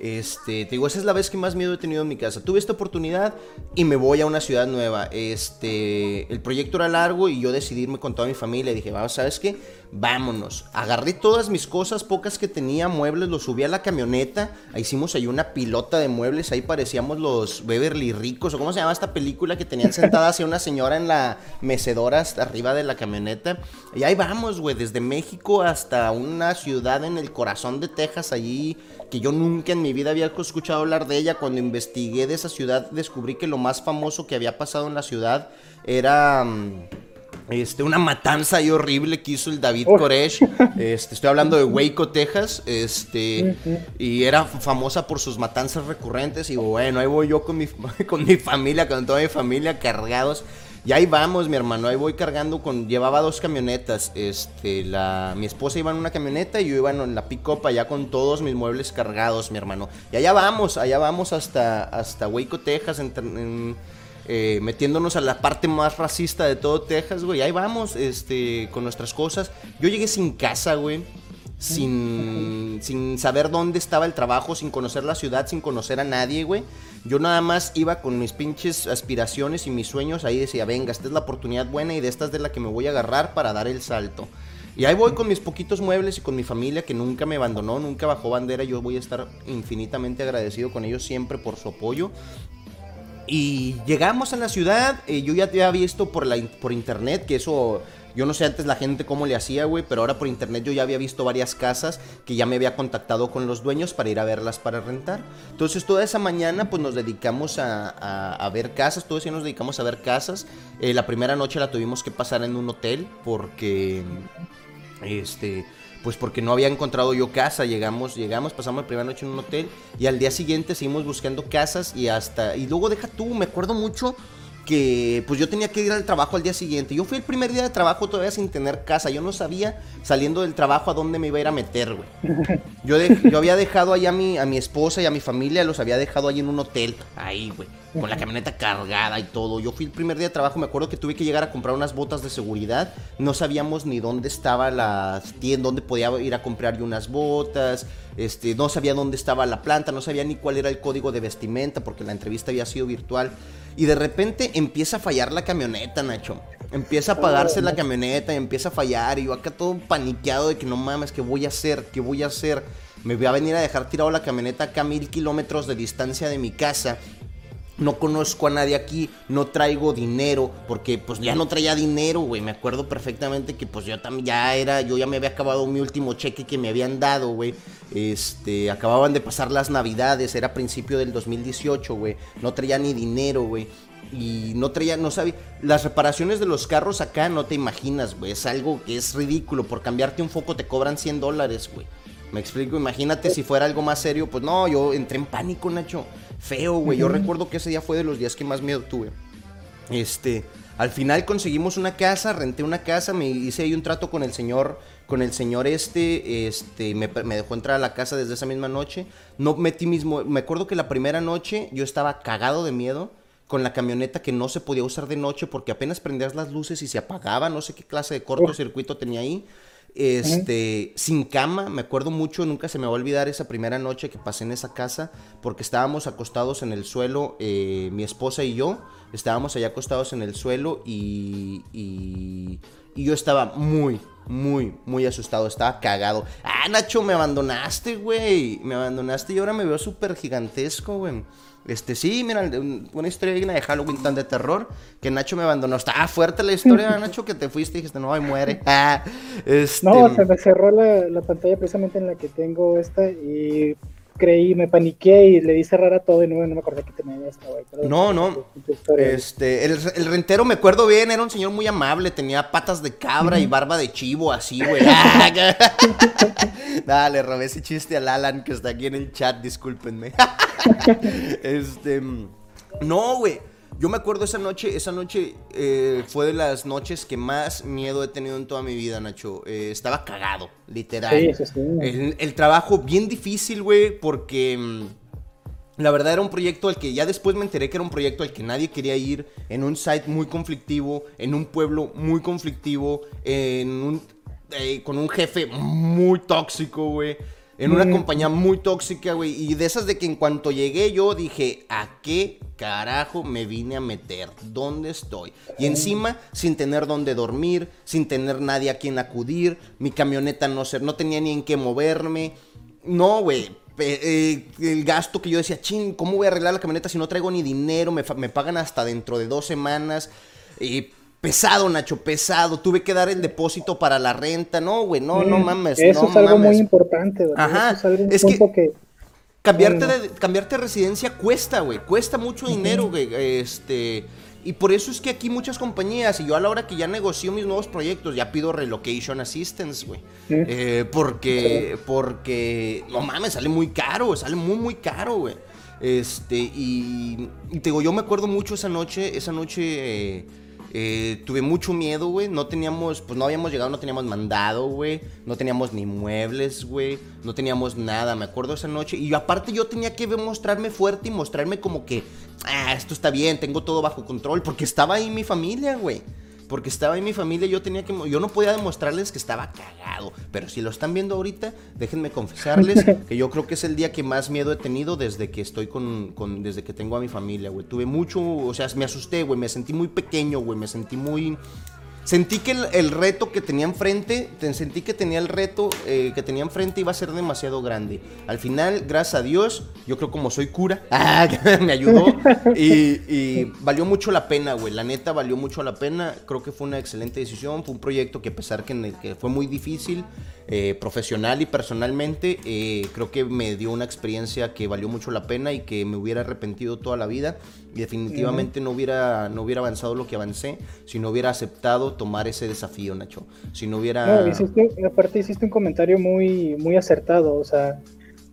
este, te digo, esa es la vez que más miedo he tenido en mi casa. Tuve esta oportunidad y me voy a una ciudad nueva. Este, el proyecto era largo y yo decidí irme con toda mi familia. Dije, vamos, ¿sabes qué? Vámonos. Agarré todas mis cosas, pocas que tenía, muebles, los subí a la camioneta. Hicimos ahí una pilota de muebles. Ahí parecíamos los Beverly Ricos, o cómo se llama esta película que tenían sentada hacia una señora en la mecedora arriba de la camioneta. Y ahí vamos, güey, desde México hasta una ciudad en el corazón de Texas, allí que yo nunca en mi vida había escuchado hablar de ella. Cuando investigué de esa ciudad, descubrí que lo más famoso que había pasado en la ciudad era mm, este, una matanza ahí horrible que hizo el David Koresh. Este, estoy hablando de Waco, Texas. Este, y era famosa por sus matanzas recurrentes. Y bueno, ahí voy yo con mi, con mi familia, con toda mi familia cargados y ahí vamos, mi hermano, ahí voy cargando con, llevaba dos camionetas, este, la, mi esposa iba en una camioneta y yo iba en la pick-up allá con todos mis muebles cargados, mi hermano. Y allá vamos, allá vamos hasta, hasta Waco, Texas, eh, metiéndonos a la parte más racista de todo Texas, güey. Ahí vamos, este, con nuestras cosas. Yo llegué sin casa, güey sin, sin saber dónde estaba el trabajo, sin conocer la ciudad, sin conocer a nadie, güey. Yo nada más iba con mis pinches aspiraciones y mis sueños, ahí decía, venga, esta es la oportunidad buena y de esta es de la que me voy a agarrar para dar el salto. Y ahí voy con mis poquitos muebles y con mi familia que nunca me abandonó, nunca bajó bandera. Yo voy a estar infinitamente agradecido con ellos siempre por su apoyo. Y llegamos a la ciudad, eh, yo ya había visto por, la, por internet que eso yo no sé antes la gente cómo le hacía, güey, pero ahora por internet yo ya había visto varias casas que ya me había contactado con los dueños para ir a verlas para rentar. Entonces toda esa mañana pues nos dedicamos a, ver casas, todos días nos dedicamos a ver casas. Eh, la primera noche la tuvimos que pasar en un hotel porque, este, pues porque no había encontrado yo casa. Llegamos, llegamos, pasamos la primera noche en un hotel y al día siguiente seguimos buscando casas y hasta, y luego deja tú, me acuerdo mucho que pues yo tenía que ir al trabajo al día siguiente. Yo fui el primer día de trabajo todavía sin tener casa. Yo no sabía saliendo del trabajo a dónde me iba a ir a meter, güey. Yo, yo había dejado ahí a mi, a mi esposa y a mi familia, los había dejado ahí en un hotel. Ahí, güey. Con la camioneta cargada y todo. Yo fui el primer día de trabajo, me acuerdo que tuve que llegar a comprar unas botas de seguridad. No sabíamos ni dónde estaba la tienda, dónde podía ir a comprar yo unas botas. Este, no sabía dónde estaba la planta, no sabía ni cuál era el código de vestimenta porque la entrevista había sido virtual. Y de repente empieza a fallar la camioneta, Nacho. Empieza a apagarse la camioneta, empieza a fallar. Y yo acá todo paniqueado de que no mames, ¿qué voy a hacer? ¿Qué voy a hacer? Me voy a venir a dejar tirado la camioneta acá a mil kilómetros de distancia de mi casa. No conozco a nadie aquí, no traigo dinero, porque pues ya no traía dinero, güey. Me acuerdo perfectamente que pues yo también ya era, yo ya me había acabado mi último cheque que me habían dado, güey. Este, acababan de pasar las navidades, era principio del 2018, güey. No traía ni dinero, güey. Y no traía, no sabía. Las reparaciones de los carros acá no te imaginas, güey. Es algo que es ridículo. Por cambiarte un foco te cobran 100 dólares, güey. Me explico, imagínate si fuera algo más serio. Pues no, yo entré en pánico, Nacho feo, güey. Yo recuerdo que ese día fue de los días que más miedo tuve. Este, al final conseguimos una casa, renté una casa, me hice ahí un trato con el señor, con el señor este, este, me, dejó entrar a la casa desde esa misma noche. No metí mismo, me acuerdo que la primera noche yo estaba cagado de miedo con la camioneta que no se podía usar de noche porque apenas prendías las luces y se apagaba, no sé qué clase de cortocircuito tenía ahí. Este, sin cama, me acuerdo mucho, nunca se me va a olvidar esa primera noche que pasé en esa casa, porque estábamos acostados en el suelo, eh, mi esposa y yo, estábamos allá acostados en el suelo y, y, y yo estaba muy, muy, muy asustado, estaba cagado. Ah, Nacho, me abandonaste, güey, me abandonaste y ahora me veo súper gigantesco, güey. Este, sí, mira, una historia digna de Halloween tan de terror que Nacho me abandonó. Está fuerte la historia, Nacho, que te fuiste y dijiste, no, ay, muere. Ah, este... No, se me cerró la, la, pantalla precisamente en la que tengo esta y creí, me paniqué y le di cerrar a todo y no, no me acordé que tenía esta, güey. No, no. Este, el, el, rentero, me acuerdo bien, era un señor muy amable, tenía patas de cabra y barba de chivo, así, güey. Dale, robé ese chiste al Alan que está aquí en el chat, discúlpenme. este, no, güey. Yo me acuerdo esa noche, esa noche eh, fue de las noches que más miedo he tenido en toda mi vida, Nacho. Eh, estaba cagado, literal. Sí, sí, El, el, trabajo bien difícil, güey, porque mm, la verdad era un proyecto al que ya después me enteré que era un proyecto al que nadie quería ir, en un site muy conflictivo, en un pueblo muy conflictivo, en un, eh, con un jefe muy tóxico, güey en una compañía muy tóxica, güey. Y de esas de que en cuanto llegué yo dije, ¿a qué carajo me vine a meter? ¿Dónde estoy? Y encima, sin tener dónde dormir, sin tener nadie a quien acudir, mi camioneta no, ser, no tenía ni en qué moverme. No, güey. Eh, el gasto que yo decía, ching, ¿cómo voy a arreglar la camioneta si no traigo ni dinero? Me, me pagan hasta dentro de dos semanas. Y Pesado, Nacho, pesado. Tuve que dar el depósito para la renta. No, güey, no, no mames. Eso es algo muy importante, güey. Ajá. es, que, cambiarte, de, cambiarte de residencia cuesta, güey. Cuesta mucho dinero, güey. Este. Y por eso es que aquí muchas compañías, y yo a la hora que ya negocio mis nuevos proyectos, ya pido relocation assistance, güey. Eh, porque, porque, no mames, sale muy caro, sale muy, muy caro, güey. Este, y, y, te digo, yo me acuerdo mucho esa noche, esa noche eh, eh, tuve mucho miedo, güey. No teníamos, pues no habíamos llegado, no teníamos mandado, güey. No teníamos ni muebles, güey. No teníamos nada, me acuerdo esa noche. Y aparte yo tenía que mostrarme fuerte y mostrarme como que, ah, esto está bien, tengo todo bajo control. Porque estaba ahí mi familia, güey porque estaba en mi familia yo tenía que yo no podía demostrarles que estaba cagado, pero si lo están viendo ahorita, déjenme confesarles que yo creo que es el día que más miedo he tenido desde que estoy con, con desde que tengo a mi familia, güey. Tuve mucho, o sea, me asusté, güey, me sentí muy pequeño, güey, me sentí muy Sentí que el, reto que tenía enfrente, sentí que tenía el reto eh, que tenía enfrente iba a ser demasiado grande. Al final, gracias a Dios, yo creo como soy cura, ah, me ayudó y, valió mucho la pena, güey. La neta valió mucho la pena. Creo que fue una excelente decisión. Fue un proyecto que a pesar que, que fue muy difícil, eh, profesional y personalmente, eh, creo que me dio una experiencia que valió mucho la pena y que me hubiera arrepentido toda la vida. Y definitivamente no, hubiera, no hubiera avanzado lo que avancé si no hubiera aceptado tomar ese desafío, Nacho. Si no hubiera... aparte hiciste un comentario muy, muy acertado, o sea,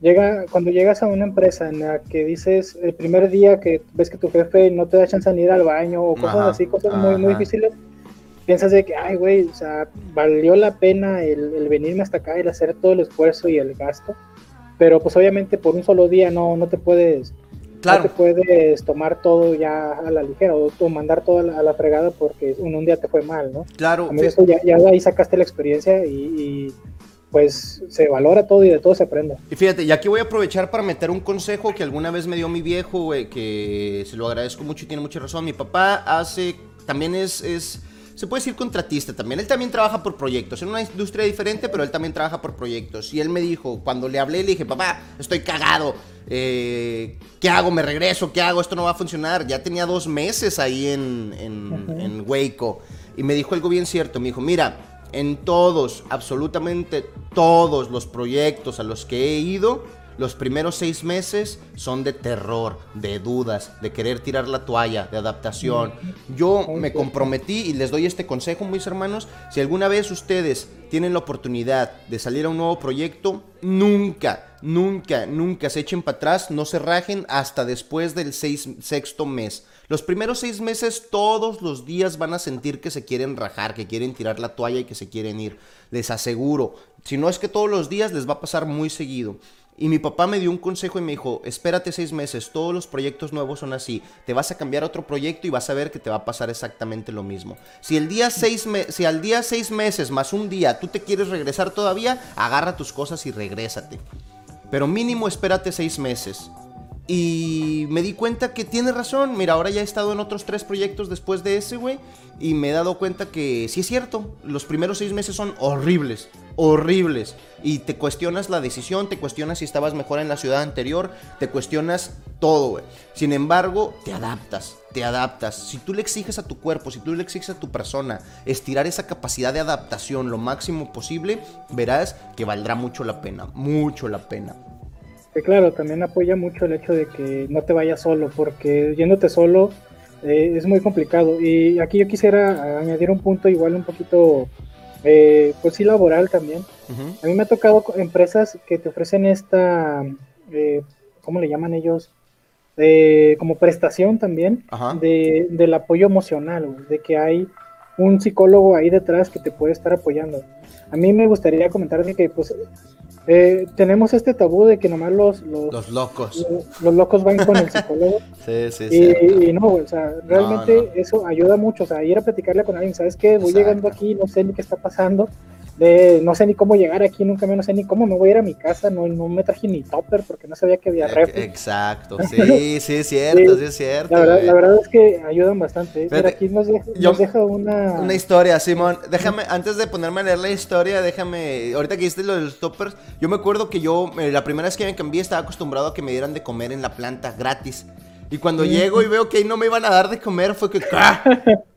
llega, cuando llegas a una empresa en la que dices el primer día que ves que tu jefe no te da chance de ir al baño o cosas así, cosas muy, muy difíciles, piensas de que, ay, güey, o sea, valió la pena el, venirme hasta acá, el hacer todo el esfuerzo y el gasto, pero pues obviamente por un solo día no, no te puedes, claro. no te puedes tomar todo ya a la ligera o, mandar todo a la, fregada porque un, un, día te fue mal, ¿no? Claro. Eso ya, ya, ahí sacaste la experiencia y, pues se valora todo y de todo se aprende. Y fíjate, y aquí voy a aprovechar para meter un consejo que alguna vez me dio mi viejo, güey, que se lo agradezco mucho y tiene mucha razón. Mi papá hace, también es, es se puede decir contratista también. Él también trabaja por proyectos, en una industria diferente, pero él también trabaja por proyectos. Y él me dijo, cuando le hablé, le dije, papá, estoy cagado. Eh, ¿Qué hago? ¿Me regreso? ¿Qué hago? Esto no va a funcionar. Ya tenía dos meses ahí en, en, en Waco. Y me dijo algo bien cierto. Me dijo, mira, en todos, absolutamente todos los proyectos a los que he ido, los primeros seis meses son de terror, de dudas, de querer tirar la toalla, de adaptación. Yo me comprometí y les doy este consejo, mis hermanos. Si alguna vez ustedes tienen la oportunidad de salir a un nuevo proyecto, nunca, nunca, nunca se echen para atrás, no se rajen hasta después del seis, sexto mes. Los primeros seis meses, todos los días van a sentir que se quieren rajar, que quieren tirar la toalla y que se quieren ir. Les aseguro. Si no es que todos los días les va a pasar muy seguido. Y mi papá me dio un consejo y me dijo, espérate seis meses, todos los proyectos nuevos son así. Te vas a cambiar a otro proyecto y vas a ver que te va a pasar exactamente lo mismo. Si, el día seis si al día seis meses más un día tú te quieres regresar todavía, agarra tus cosas y regrésate. Pero mínimo espérate seis meses. Y me di cuenta que tiene razón. Mira, ahora ya he estado en otros tres proyectos después de ese, güey. Y me he dado cuenta que sí es cierto. Los primeros seis meses son horribles. Horribles. Y te cuestionas la decisión, te cuestionas si estabas mejor en la ciudad anterior, te cuestionas todo, güey. Sin embargo, te adaptas, te adaptas. Si tú le exiges a tu cuerpo, si tú le exiges a tu persona estirar esa capacidad de adaptación lo máximo posible, verás que valdrá mucho la pena, mucho la pena claro, también apoya mucho el hecho de que no te vayas solo, porque yéndote solo eh, es muy complicado. Y aquí yo quisiera añadir un punto igual un poquito, eh, pues sí, laboral también. A mí me ha tocado empresas que te ofrecen esta, eh, ¿cómo le llaman ellos? como prestación también de, del apoyo emocional, de que hay un psicólogo ahí detrás que te puede estar apoyando. A mí me gustaría comentar que pues eh, tenemos este tabú de que nomás los, los, locos los, locos van con el psicólogo. sí, sí, y, y, no, o sea, realmente eso ayuda mucho. O sea, ir a platicarle con alguien, ¿sabes qué? Voy llegando aquí, no sé ni qué está pasando de no sé ni cómo llegar aquí, nunca me no sé ni cómo me voy a ir a mi casa, no, no me traje ni topper porque no sabía que había refri. Exacto, sí, sí es cierto, sí, es cierto. La verdad, la verdad, es que ayudan bastante. ¿eh? aquí nos deja, una... Una historia, Simón. Déjame, antes de ponerme a leer la historia, déjame, ahorita que hiciste lo de los toppers, yo me acuerdo que yo, eh, la primera vez que me cambié, estaba acostumbrado a que me dieran de comer en la planta gratis. Y cuando llego y veo que ahí no me iban a dar de comer, fue que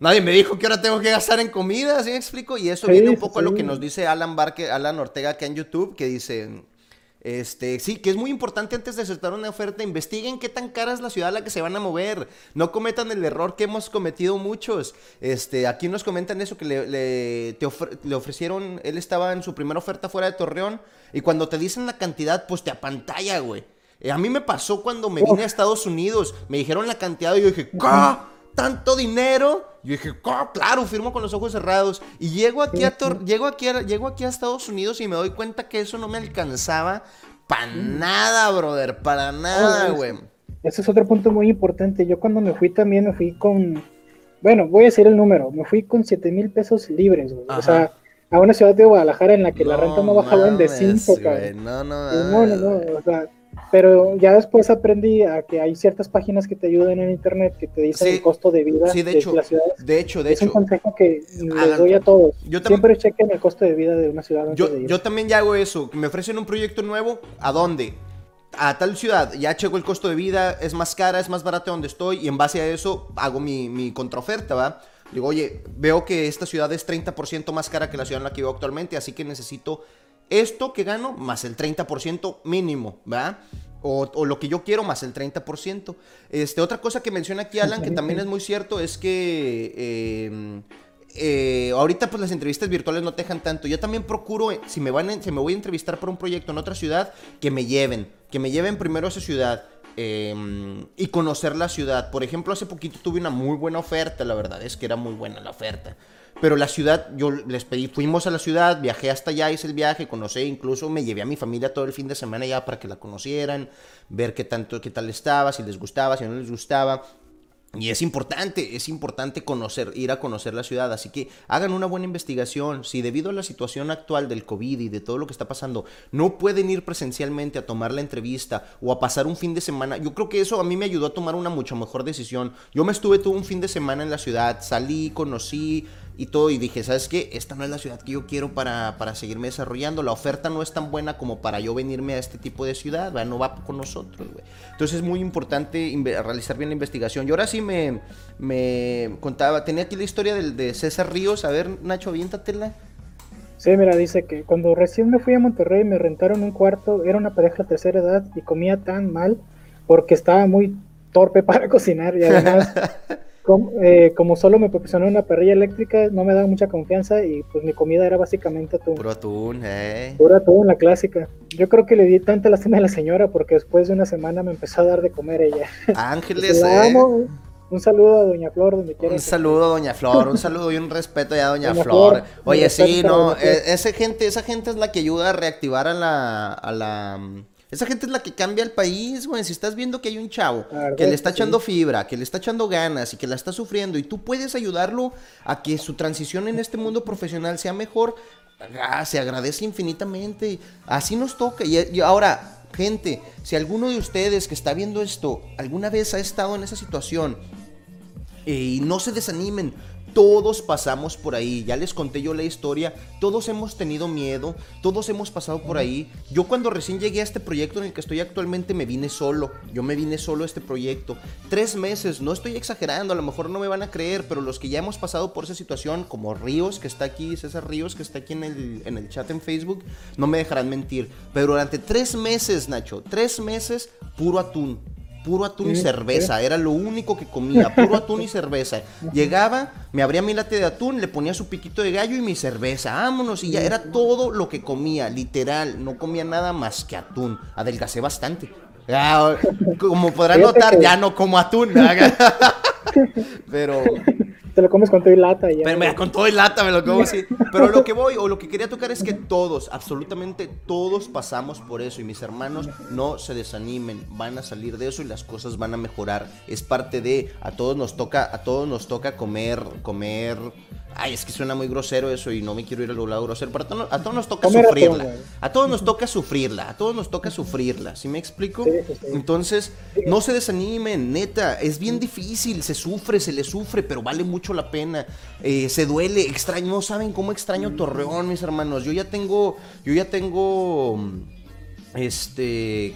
nadie me dijo que ahora tengo que gastar en comida, ¿sí me explico? Y eso viene un poco a lo que nos dice Alan Barque, Alan Ortega acá en YouTube, que dice, este, sí, que es muy importante antes de aceptar una oferta, investiguen qué tan cara es la ciudad a la que se van a mover. No cometan el error que hemos cometido muchos. Este, aquí nos comentan eso, que le, le, le ofrecieron, él estaba en su primera oferta fuera de Torreón, y cuando te dicen la cantidad, pues te apantalla, güey. Eh, a mí me pasó cuando me vine a Estados Unidos. Me dijeron la cantidad y yo dije, ¿qué? ¿Tanto dinero? Yo dije, claro, firmo con los ojos cerrados. Y llego aquí, a llego, aquí a, llego aquí a Estados Unidos y me doy cuenta que eso no me alcanzaba para nada, brother. Para nada, güey. ese es otro punto muy importante. Yo cuando me fui también me fui con... Bueno, voy a decir el número. Me fui con 7 mil pesos libres, güey. O sea, a una ciudad de Guadalajara en la que la renta no bajaba en de 5, No, no, no, no, no. O sea, pero ya después aprendí a que hay ciertas páginas que te ayudan en internet que te dicen el costo de vida de, hecho, las ciudades. De hecho, de es un consejo que les doy a todos. Siempre chequen el costo de vida de una ciudad. yo, yo también ya hago eso. Me ofrecen un proyecto nuevo. ¿A dónde? A tal ciudad. Ya checo el costo de vida. Es más cara, es más barata donde estoy. Y en base a eso hago mi, mi contraoferta, ¿va? Digo, oye, veo que esta ciudad es 30% más cara que la ciudad en la que vivo actualmente. Así que necesito esto que gano más el 30% mínimo, ¿verdad? O, lo que yo quiero más el 30%. Este, otra cosa que menciona aquí Alan, que también es muy cierto, es que em, eh, ahorita pues las entrevistas virtuales no te dejan tanto. Yo también procuro, eh, si me, van, si me voy a entrevistar por un proyecto en otra ciudad, que me lleven, que me lleven primero a esa ciudad. Em, y conocer la ciudad. Por ejemplo, hace poquito tuve una muy buena oferta, la verdad es que era muy buena la oferta. Pero la ciudad, yo les pedí, fuimos a la ciudad, viajé hasta allá, hice el viaje, conocí, incluso me llevé a mi familia todo el fin de semana ya para que la conocieran, ver qué tanto, qué tal estaba, si les gustaba, si no les gustaba. Y es importante, es importante conocer, ir a conocer la ciudad. Así que hagan una buena investigación. Si debido a la situación actual del COVID y de todo lo que está pasando, no pueden ir presencialmente a tomar la entrevista o a pasar un fin de semana, yo creo que eso a mí me ayudó a tomar una mucho mejor decisión. Yo me estuve todo un fin de semana en la ciudad, salí, conocí, y todo. Y dije, ¿sabes qué? Esta no es la ciudad que yo quiero para, para seguirme desarrollando. La oferta no es tan buena como para yo venirme a este tipo de ciudad, no va con nosotros, güey. Entonces es muy importante realizar bien la investigación. Y ahora sí me, me contaba, tenía aquí la historia del, de César Ríos. A ver, Nacho, aviéntatela. Sí, mira, dice que cuando recién me fui a Monterrey me rentaron un cuarto, era una pareja de tercera edad y comía tan mal porque estaba muy torpe para cocinar y además eh, como, solo me proporcionó una parrilla eléctrica no me daba mucha confianza y pues mi comida era básicamente atún. Puro atún, eh. Puro atún, la clásica. Yo creo que le di tanta lástima a la señora porque después de una semana me empezó a dar de comer ella. Ángeles, eh. Un saludo a Doña Flor, donde quiera. Un saludo a Doña Flor, un saludo y un respeto ya a Doña, Flor. Oye, sí, no, e, esa gente, esa gente es la que ayuda a reactivar a la, a la, esa gente es la que cambia el país, güey. Si estás viendo que hay un chavo que le está echando fibra, que le está echando ganas y que la está sufriendo y tú puedes ayudarlo a que su transición en este mundo profesional sea mejor, ah, se agradece infinitamente. Así nos toca. y ahora, gente, si alguno de ustedes que está viendo esto alguna vez ha estado en esa situación y no se desanimen. Todos pasamos por ahí, ya les conté yo la historia, todos hemos tenido miedo, todos hemos pasado por ahí. Yo cuando recién llegué a este proyecto en el que estoy actualmente me vine solo, yo me vine solo a este proyecto. Tres meses, no estoy exagerando, a lo mejor no me van a creer, pero los que ya hemos pasado por esa situación, como Ríos, que está aquí, César Ríos, que está aquí en el, en el chat en Facebook, no me dejarán mentir. Pero durante tres meses, Nacho, tres meses, puro atún puro atún y cerveza, era lo único que comía, puro atún y cerveza. Llegaba, me abría mi late de atún, le ponía su piquito de gallo y mi cerveza, vámonos, y ya era todo lo que comía, literal, no comía nada más que atún. Adelgacé bastante. como podrán notar, ya no como atún. Pero te lo comes con todo y lata. Ya, pero mira, con todo y lata me lo como así. Pero lo que voy, o lo que quería tocar es que todos, absolutamente todos pasamos por eso. Y mis hermanos no se desanimen, van a salir de eso y las cosas van a mejorar. Es parte de, a todos nos toca, a todos nos toca comer, comer Ay, es que suena muy grosero eso y no me quiero ir al lado grosero, pero a todos, nos toca sufrirla. A todos nos toca sufrirla, a todos nos toca sufrirla, ¿sí me explico? Entonces, no se desanimen, neta, es bien difícil, se sufre, se le sufre, pero vale mucho la pena. Eh, se duele, extraño, no saben cómo extraño Torreón, mis hermanos. Yo ya tengo, yo ya tengo, este,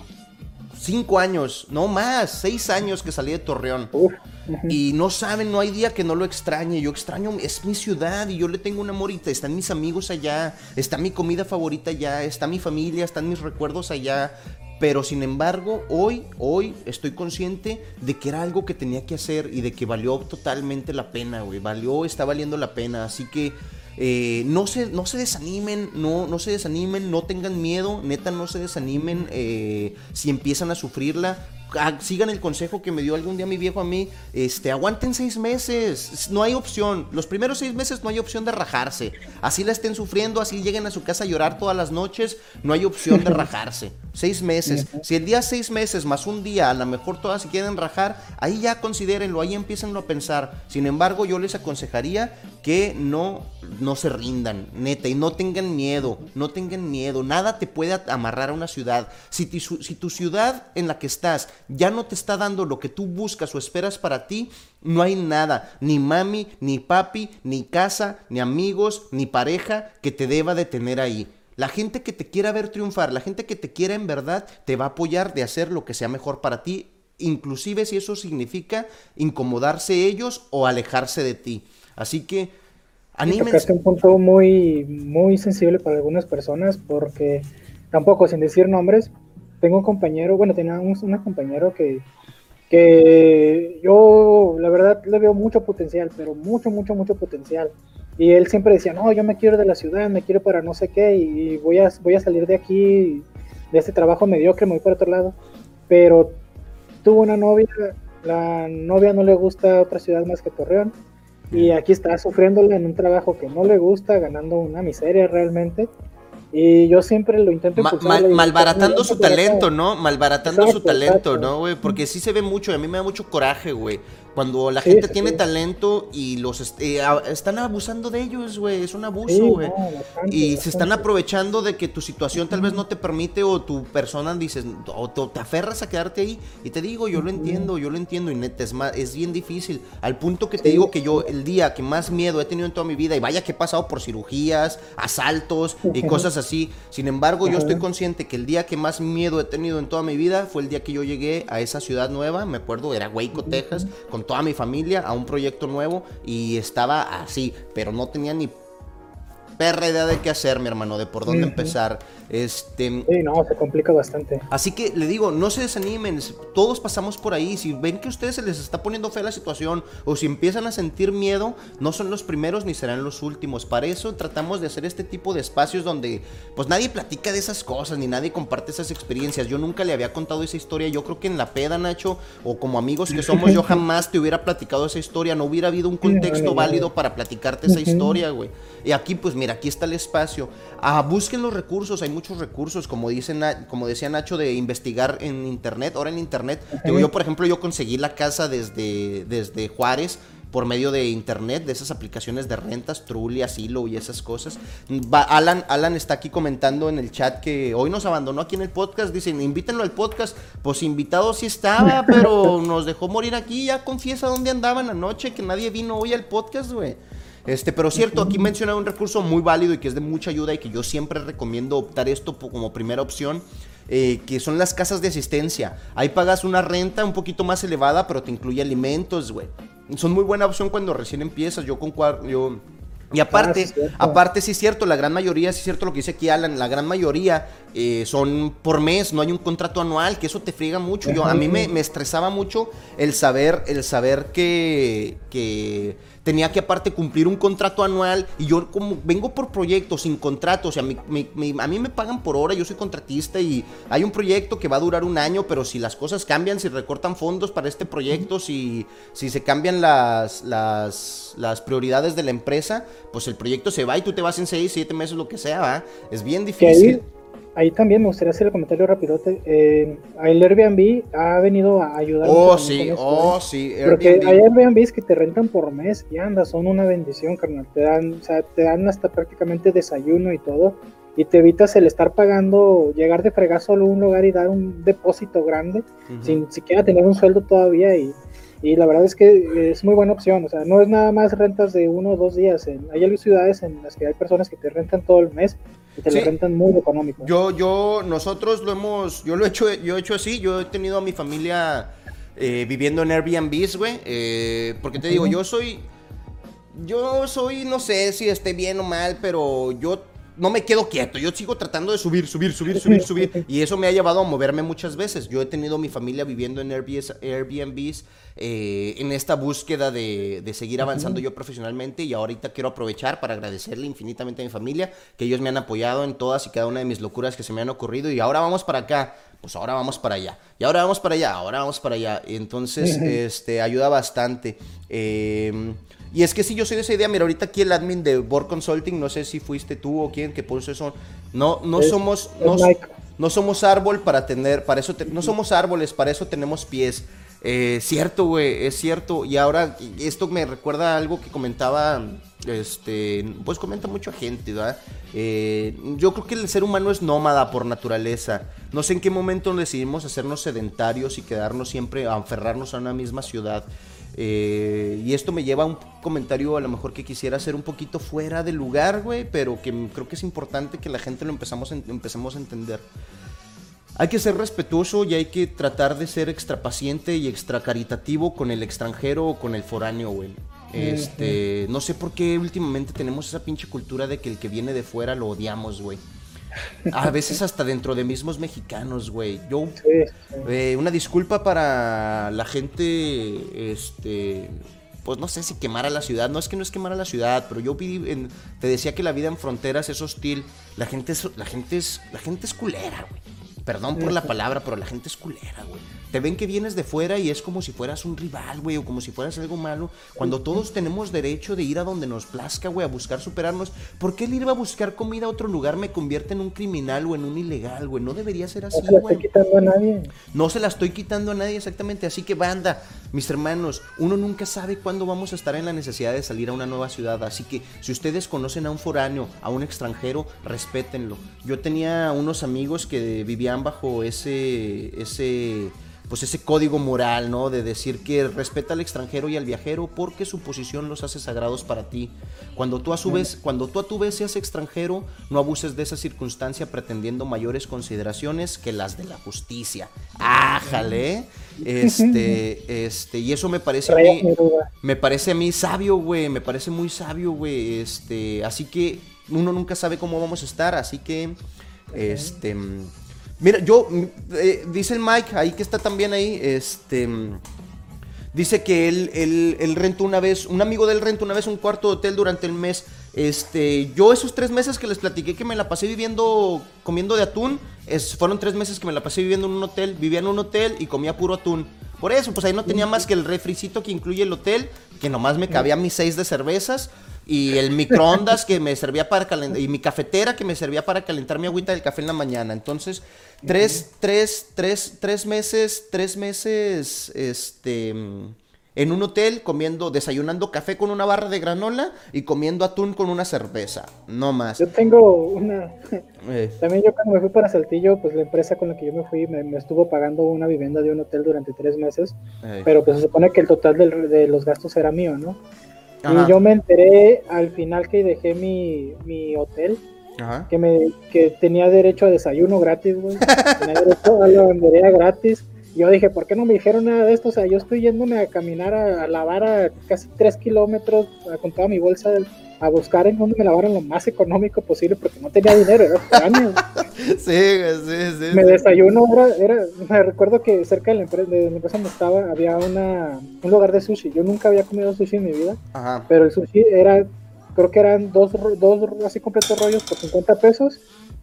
cinco años, no más, seis años que salí de Torreón. Y no saben, no hay día que no lo extrañe. Yo extraño, es mi ciudad y yo le tengo un amor y están mis amigos allá, está mi comida favorita allá, está mi familia, están mis recuerdos allá. Pero sin embargo, hoy, hoy estoy consciente de que era algo que tenía que hacer y de que valió totalmente la pena, güey. Valió, está valiendo la pena. Así que eh, no, se, no se desanimen, no, no se desanimen, no tengan miedo, neta, no se desanimen eh, si empiezan a sufrirla. Sigan el consejo que me dio algún día mi viejo a mí, este, aguanten seis meses, no hay opción, los primeros seis meses no hay opción de rajarse, así la estén sufriendo, así lleguen a su casa a llorar todas las noches, no hay opción de rajarse, seis meses, si el día seis meses más un día, a lo mejor todas se quieren rajar, ahí ya considérenlo, ahí empiecen a pensar, sin embargo yo les aconsejaría que no, no se rindan, neta, y no tengan miedo, no tengan miedo, nada te puede amarrar a una ciudad, si, si tu ciudad en la que estás ya no te está dando lo que tú buscas o esperas para ti, no hay nada, ni mami, ni papi, ni casa, ni amigos, ni pareja que te deba de tener ahí. La gente que te quiera ver triunfar, la gente que te quiera en verdad, te va a apoyar de hacer lo que sea mejor para ti, inclusive si eso significa incomodarse ellos o alejarse de ti. Así que anímense. Es un punto muy, muy sensible para algunas personas porque tampoco sin decir nombres, tengo un compañero, bueno, tenía un, compañero que, que yo la verdad le veo mucho potencial, pero mucho, mucho, mucho potencial. Y él siempre decía, no, yo me quiero de la ciudad, me quiero para no sé qué, y voy a, voy a salir de aquí, de este trabajo mediocre, me voy para otro lado. Pero tuvo una novia, la novia no le gusta otra ciudad más que Torreón, y aquí está sufriéndola en un trabajo que no le gusta, ganando una miseria realmente. Y yo siempre lo intento malbaratando su talento, ¿no? Malbaratando su talento, ¿no, güey? Porque sí se ve mucho, y a mí me da mucho coraje, güey. Cuando la gente tiene talento y los eh, están abusando de ellos, güey, es un abuso, güey. y se están aprovechando de que tu situación tal vez no te permite o tu persona dices, o te, aferras a quedarte ahí. Y te digo, yo lo entiendo, yo lo entiendo y neta, es, más, es bien difícil. Al punto que te digo que yo el día que más miedo he tenido en toda mi vida, y vaya que he pasado por cirugías, asaltos y cosas así. Sin embargo, yo estoy consciente que el día que más miedo he tenido en toda mi vida fue el día que yo llegué a esa ciudad nueva, me acuerdo, era Waco, Texas, con toda mi familia a un proyecto nuevo y estaba así, pero no tenía ni perra idea de qué hacer, mi hermano, de por dónde empezar. Este, sí, no, se complica bastante. Así que le digo, no se desanimen, todos pasamos por ahí. Si ven que a ustedes se les está poniendo fe la situación o si empiezan a sentir miedo, no son los primeros ni serán los últimos. Para eso tratamos de hacer este tipo de espacios donde pues nadie platica de esas cosas ni nadie comparte esas experiencias. Yo nunca le había contado esa historia. Yo creo que en la peda, Nacho, o como amigos que somos, yo jamás te hubiera platicado esa historia. No hubiera habido un contexto válido para platicarte esa historia, güey. Y aquí, pues mira, aquí está el espacio. Ah, busquen los recursos, hay muchos recursos, como, dicen, como decía Nacho, de investigar en internet. Ahora en internet, digo, yo por ejemplo, yo conseguí la casa desde, desde Juárez por medio de internet, de esas aplicaciones de rentas, Trulli, Asilo y esas cosas. Alan, Alan está aquí comentando en el chat que hoy nos abandonó aquí en el podcast. Dicen, invítenlo al podcast. Pues invitado sí estaba, pero nos dejó morir aquí. Ya confiesa dónde andaban anoche, que nadie vino hoy al podcast, güey. Este, pero cierto, aquí menciona un recurso muy válido y que es de mucha ayuda y que yo siempre recomiendo optar esto como primera opción. Eh, que son las casas de asistencia. Ahí pagas una renta un poquito más elevada, pero te incluye alimentos, güey. Son muy buena opción cuando recién empiezas. Yo con yo y aparte, ah, aparte sí es cierto, la gran mayoría, sí es cierto lo que dice aquí Alan, la gran mayoría eh, son por mes, no hay un contrato anual, que eso te friega mucho. Yo, a mí me, me estresaba mucho el saber, el saber que, que tenía que aparte cumplir un contrato anual y yo como vengo por proyectos sin contrato, o sea, a mí me pagan por hora, yo soy contratista y hay un proyecto que va a durar un año, pero si las cosas cambian, si recortan fondos para este proyecto, si, si se cambian las, las, las prioridades de la empresa, pues el proyecto se va y tú te vas en 6, 7 meses, lo que sea, ¿va? Es bien difícil ahí también me gustaría hacer el comentario rapidote. Eh, el Airbnb ha venido a ayudar. Oh, sí, oh, ¿eh? sí. Porque hay Airbnbs que te rentan por mes y anda, son una bendición, carnal. Te dan, o sea, te dan hasta prácticamente desayuno y todo. Y te evitas el estar pagando, llegar de fregar solo a un lugar y dar un depósito grande, sin siquiera tener un sueldo todavía. Y, y la verdad es que es muy buena opción. O sea, no es nada más rentas de uno o dos días. Hay ciudades en las que hay personas que te rentan todo el mes te lo rentan muy económico. Yo, yo, nosotros lo hemos, yo lo he hecho, yo he hecho así, yo he tenido a mi familia eh, viviendo en Airbnb, güey, eh, porque te digo, yo soy, yo soy, no sé si esté bien o mal, pero yo no me quedo quieto, yo sigo tratando de subir, subir, subir, subir, subir. Y eso me ha llevado a moverme muchas veces. Yo he tenido mi familia viviendo en Airbnbs, eh, en esta búsqueda de, seguir avanzando yo profesionalmente y ahorita quiero aprovechar para agradecerle infinitamente a mi familia, que ellos me han apoyado en todas y cada una de mis locuras que se me han ocurrido y ahora vamos para acá, pues ahora vamos para allá, y ahora vamos para allá, ahora vamos para allá. Y entonces, este, ayuda bastante. Eh, y es que si yo soy de esa idea, mira, ahorita aquí el admin de Board Consulting, no sé si fuiste tú o quién que puso eso. No, no somos, no, somos árbol para tener, para eso, no somos árboles, para eso tenemos pies. Eh, cierto, güey, es cierto. Y ahora esto me recuerda a algo que comentaba, este, pues comenta mucha gente, ¿verdad? Eh, yo creo que el ser humano es nómada por naturaleza. No sé en qué momento decidimos hacernos sedentarios y quedarnos siempre, a aferrarnos a una misma ciudad. Eh, y esto me lleva a un comentario a lo mejor que quisiera hacer un poquito fuera del lugar, güey, pero que creo que es importante que la gente lo empezamos empecemos a entender. Hay que ser respetuoso y hay que tratar de ser extra paciente y extra caritativo con el extranjero o con el foráneo, güey. Este, no sé por qué últimamente tenemos esa pinche cultura de que el que viene de fuera lo odiamos, güey. A veces hasta dentro de mismos mexicanos, güey. Yo, eh, una disculpa para la gente, este, pues no sé si quemar a la ciudad. No es que no es quemar a la ciudad, pero yo te decía que la vida en fronteras es hostil. La gente es, la gente es, la gente es culera, güey. Perdón por la palabra, pero la gente es culera, güey. Te ven que vienes de fuera y es como si fueras un rival, güey, o como si fueras algo malo. Cuando todos tenemos derecho de ir a donde nos plazca, güey, a buscar superarnos. ¿Por qué el ir a buscar comida a otro lugar me convierte en un criminal o en un ilegal, güey? No debería ser así, güey. No se la estoy quitando a nadie. No se la estoy quitando a nadie, exactamente. Así que, banda, mis hermanos, uno nunca sabe cuándo vamos a estar en la necesidad de salir a una nueva ciudad. Así que, si ustedes conocen a un foráneo, a un extranjero, respétenlo. Yo tenía unos amigos que vivían bajo ese, ese, pues ese código moral, ¿no? De decir que respeta al extranjero y al viajero porque su posición los hace sagrados para ti. Cuando tú a su vez, cuando tú a tu vez seas extranjero, no abuses de esa circunstancia pretendiendo mayores consideraciones que las de la justicia. ¡Ájale! Este, este, y eso me parece a mí, me parece a mí sabio, güey, me parece muy sabio, güey, este, así que uno nunca sabe cómo vamos a estar, así que, este, mira, yo, eh, dice el Mike, ahí que está también ahí, este, dice que él, él, él rentó una vez, un amigo de él rentó una vez un cuarto de hotel durante el mes, este, yo esos tres meses que les platiqué que me la pasé viviendo, comiendo de atún, es, fueron tres meses que me la pasé viviendo en un hotel, vivía en un hotel y comía puro atún. Por eso, pues ahí no tenía más que el refricito que incluye el hotel, que nomás me cabía mis seis de cervezas, y el microondas que me servía para calentar, y mi cafetera que me servía para calentar mi agüita del café en la mañana. Entonces, tres, tres, tres, tres meses, tres meses, este, en un hotel comiendo, desayunando café con una barra de granola y comiendo atún con una cerveza, no más. Yo tengo una... Eh. También yo cuando me fui para Saltillo, pues la empresa con la que yo me fui me, estuvo pagando una vivienda de un hotel durante tres meses, pero pues se supone que el total de los gastos era mío, ¿no? Y yo me enteré al final que dejé mi, mi hotel, Que, me, que tenía derecho a desayuno gratis, güey. tenía derecho a la lavandería gratis yo dije, ¿por qué no me dijeron nada de esto? O sea, yo estoy yéndome a caminar a, lavar a casi tres kilómetros con toda mi bolsa a buscar en dónde me lavaran lo más económico posible porque no tenía dinero, era años. sí, sí, sí. Me desayuno, era, era, me recuerdo que cerca de la empresa, de mi empresa donde estaba había una, un lugar de sushi. Yo nunca había comido sushi en mi vida, Ajá. pero el sushi era, creo que eran dos, dos así completos rollos por 50 pesos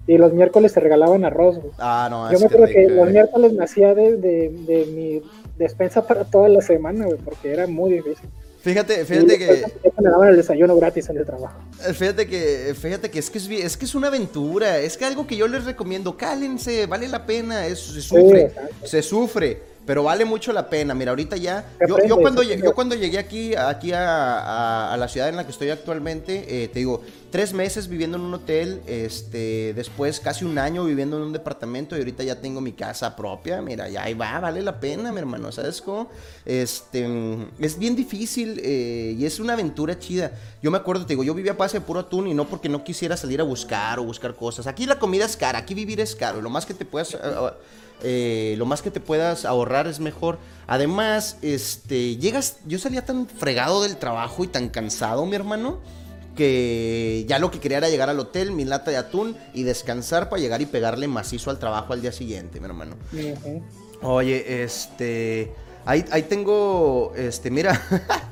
y los miércoles se regalaban arroz. Ah, no, Yo me acuerdo que, los miércoles me hacía de, de, mi despensa para toda la semana, güey, porque era muy difícil. Fíjate, fíjate que. Me daban el desayuno gratis en el trabajo. Eh, fíjate que, fíjate que es que es, es que es una aventura. Es que algo que yo les recomiendo, cálense, vale la pena. Eso se sufre. se sufre pero vale mucho la pena. Mira, ahorita ya. Yo, yo, cuando, llegué, yo cuando llegué aquí, aquí a, a, la ciudad en la que estoy actualmente, eh, te digo, tres meses viviendo en un hotel, este, después casi un año viviendo en un departamento y ahorita ya tengo mi casa propia. Mira, ya ahí va, vale la pena, mi hermano. ¿Sabes cómo? Este, es bien difícil eh, y es una aventura chida. Yo me acuerdo, te digo, yo vivía a base de puro atún y no porque no quisiera salir a buscar o buscar cosas. Aquí la comida es cara, aquí vivir es caro. Lo más que te puedas. Eh, lo más que te puedas ahorrar es mejor. Además, este, llegas, yo salía tan fregado del trabajo y tan cansado, mi hermano, que ya lo que quería era llegar al hotel, mi lata de atún y descansar para llegar y pegarle macizo al trabajo al día siguiente, mi hermano. Oye, este, ahí, ahí tengo, este, mira,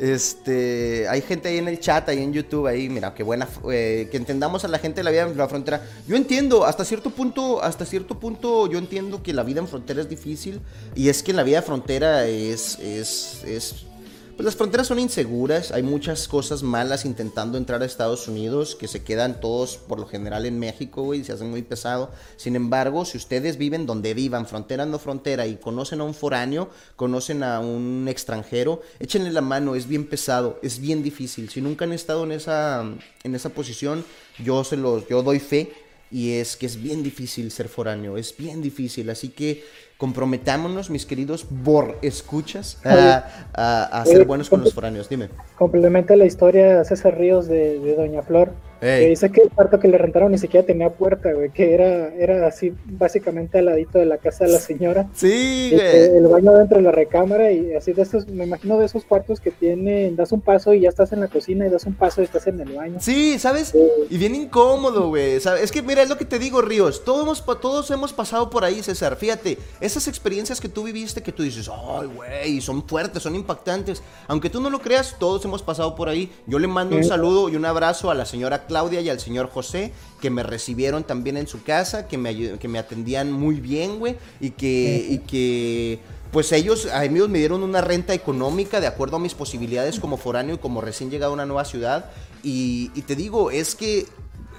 Este, hay gente ahí en el chat, ahí en YouTube, ahí, mira, qué buena, eh, que entendamos a la gente de la vida en la frontera. Yo entiendo, hasta cierto punto, hasta cierto punto, yo entiendo que la vida en frontera es difícil y es que la vida de frontera es, es, es pues las fronteras son inseguras, hay muchas cosas malas intentando entrar a Estados Unidos que se quedan todos por lo general en México, güey, se hacen muy pesado. Sin embargo, si ustedes viven donde vivan, frontera no frontera, y conocen a un foráneo, conocen a un extranjero, échenle la mano, es bien pesado, es bien difícil. Si nunca han estado en esa, en esa posición, yo se los, yo doy fe y es que es bien difícil ser foráneo, es bien difícil, así que comprometámonos, mis queridos bor escuchas, a, ser buenos con los foráneos. Dime. Complementa la historia César Ríos de Doña Flor. Que dice que el cuarto que le rentaron ni siquiera tenía puerta, güey, que era, era así básicamente al ladito de la casa de la señora. Sí, güey. El, baño dentro de la recámara y así de estos, me imagino de esos cuartos que tienen, das un paso y ya estás en la cocina y das un paso y estás en el baño. Sí, ¿sabes? Y bien incómodo, güey. Es que mira, es lo que te digo, Ríos, todos hemos, todos hemos pasado por ahí, César. Fíjate, esas experiencias que tú viviste que tú dices, ay, güey, son fuertes, son impactantes. Aunque tú no lo creas, todos hemos pasado por ahí. Yo le mando un saludo y un abrazo a la señora Claudia y al señor José, que me recibieron también en su casa, que me, que me atendían muy bien, güey, y que, y que pues ellos, a mí me dieron una renta económica de acuerdo a mis posibilidades como foráneo y como recién llegado a una nueva ciudad. Y, y te digo, es que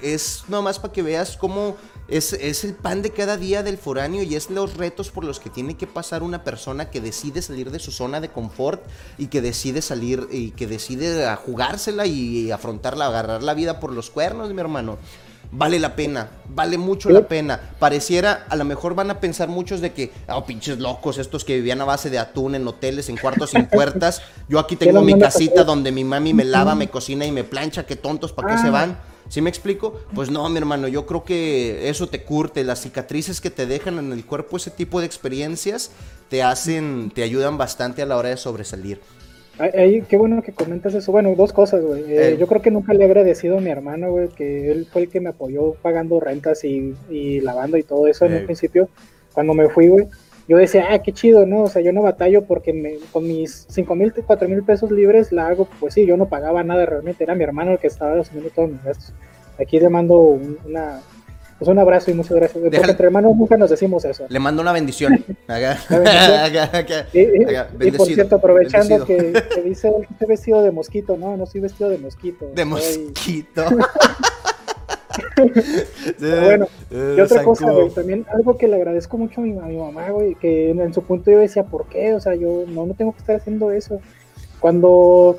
es nomás para que veas cómo es, es, el pan de cada día del foráneo y es los retos por los que tiene que pasar una persona que decide salir de su zona de confort y que decide salir y que decide a jugársela y afrontarla, agarrar la vida por los cuernos, mi hermano. Vale la pena, vale mucho la pena. Pareciera, a lo mejor van a pensar muchos de que, oh, pinches locos, estos que vivían a base de atún en hoteles, en cuartos sin puertas. Yo aquí tengo mi casita donde mi mami me lava, me cocina y me plancha. Qué tontos, ¿para qué se van? ¿Sí me explico? Pues no, mi hermano, yo creo que eso te curte, las cicatrices que te dejan en el cuerpo, ese tipo de experiencias te hacen, te ayudan bastante a la hora de sobresalir. Ay, qué bueno que comentas eso. Bueno, dos cosas, güey. Eh, yo creo que nunca le he agradecido a mi hermano, güey, que él fue el que me apoyó pagando rentas y, y lavando y todo eso en un principio. Cuando me fui, güey, yo decía, ah, qué chido, ¿no? O sea, yo no batallo porque me, con mis 5 mil, 4 mil pesos libres la hago, pues sí, yo no pagaba nada realmente, era mi hermano el que estaba asumiendo todos mis gastos. Aquí le mando una, pues un abrazo y muchas gracias. Porque entre hermanos nunca nos decimos eso. Le mando una bendición. y, por cierto, aprovechando que, dice, estoy vestido de mosquito, no, no soy vestido de mosquito. De mosquito. bueno, y otra cosa, güey, también algo que le agradezco mucho a mi, mamá, güey, que en, su punto yo decía, ¿por qué? O sea, yo no, no tengo que estar haciendo eso. Cuando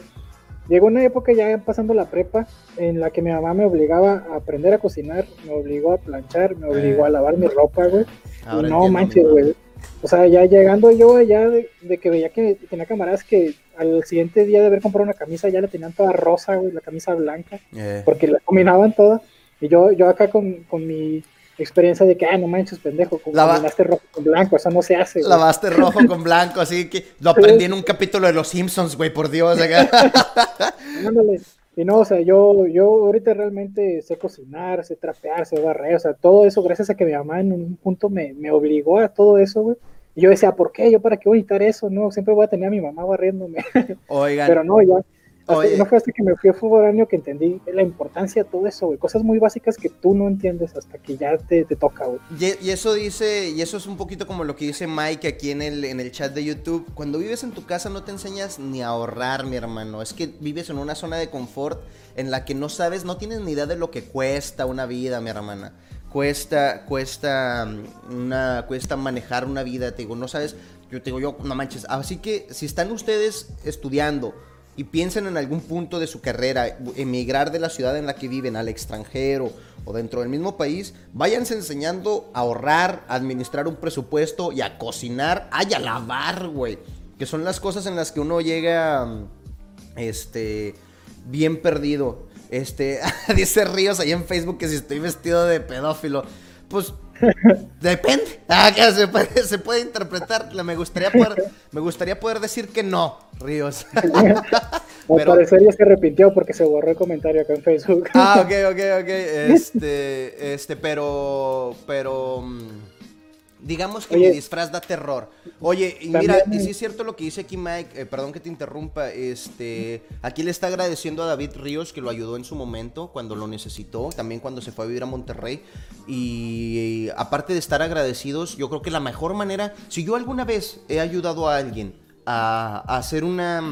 llegó una época ya pasando la prepa, en la que mi mamá me obligaba a aprender a cocinar, me obligó a planchar, me obligó a eh. lavar mi ropa, güey. y no manches, güey. O sea, ya llegando yo allá de, que veía que tenía camaradas que al siguiente día de haber comprado una camisa ya la tenían toda rosa, güey, la camisa blanca, eh. porque la combinaban toda. Y yo, yo acá con, con mi experiencia de que, ah, no manches, pendejo, como lavaste rojo con blanco, eso no se hace. Lavaste rojo con blanco, así que lo aprendí en un capítulo de Los Simpsons, güey, por Dios. y no, o sea, yo, yo ahorita realmente sé cocinar, sé trapear, sé barrer, o sea, todo eso gracias a que mi mamá en un punto me, me obligó a todo eso, güey. Y yo decía, ¿por qué? ¿Yo para qué voy a editar eso? No, siempre voy a tener a mi mamá barriéndome. Oigan. Pero no, ya, no fue hasta que me fui a fútbol año que entendí la importancia de todo eso, güey. Cosas muy básicas que tú no entiendes hasta que ya te, te toca, güey. Y, eso dice, y eso es un poquito como lo que dice Mike aquí en el, en el chat de YouTube. Cuando vives en tu casa no te enseñas ni a ahorrar, mi hermano. Es que vives en una zona de confort en la que no sabes, no tienes ni idea de lo que cuesta una vida, mi hermana. Cuesta, cuesta, mm, una, cuesta manejar una vida, te digo, no sabes, yo te digo, yo, no manches. Así que si están ustedes estudiando, y piensen en algún punto de su carrera, emigrar de la ciudad en la que viven al extranjero o dentro del mismo país, váyanse enseñando a ahorrar, a administrar un presupuesto y a cocinar, ay, a lavar, güey. Que son las cosas en las que uno llega, este, bien perdido. Este, dice Ríos ahí en Facebook que si estoy vestido de pedófilo. Pues Depende. Ah, se, puede, se puede interpretar. Me gustaría poder, me gustaría poder decir que no, Ríos. Al parecer ya se arrepintió porque se borró el comentario acá en Facebook. Ah, ok, ok, ok. Este, este, pero, pero... Digamos que mi disfraz da terror. Oye, y mira, y sí es cierto lo que dice aquí Mike, eh, perdón que te interrumpa, este, aquí le está agradeciendo a David Ríos que lo ayudó en su momento, cuando lo necesitó, también cuando se fue a vivir a Monterrey. Y aparte de estar agradecidos, yo creo que la mejor manera, si yo alguna vez he ayudado a alguien a, hacer una...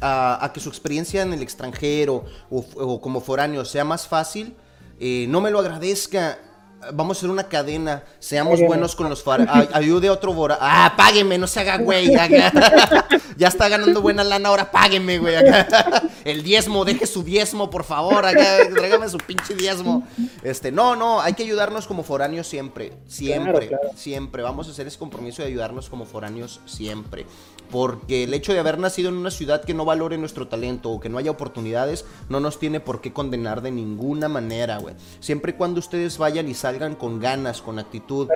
A, que su experiencia en el extranjero o, como foráneo sea más fácil, eh, no me lo agradezca Vamos a hacer una cadena. Seamos buenos con los far. ayude a otro Bora. Ah, págueme, no se haga güey. ya está ganando buena lana, ahora págueme, güey. El diezmo, deje su diezmo, por favor. tráigame su pinche diezmo. Este, no, no, hay que ayudarnos como foráneos siempre. Siempre, siempre. Vamos a hacer ese compromiso de ayudarnos como foráneos siempre. Porque el hecho de haber nacido en una ciudad que no valore nuestro talento o que no haya oportunidades, no nos tiene por qué condenar de ninguna manera, güey. Siempre y cuando ustedes vayan y salgan con ganas, con actitud.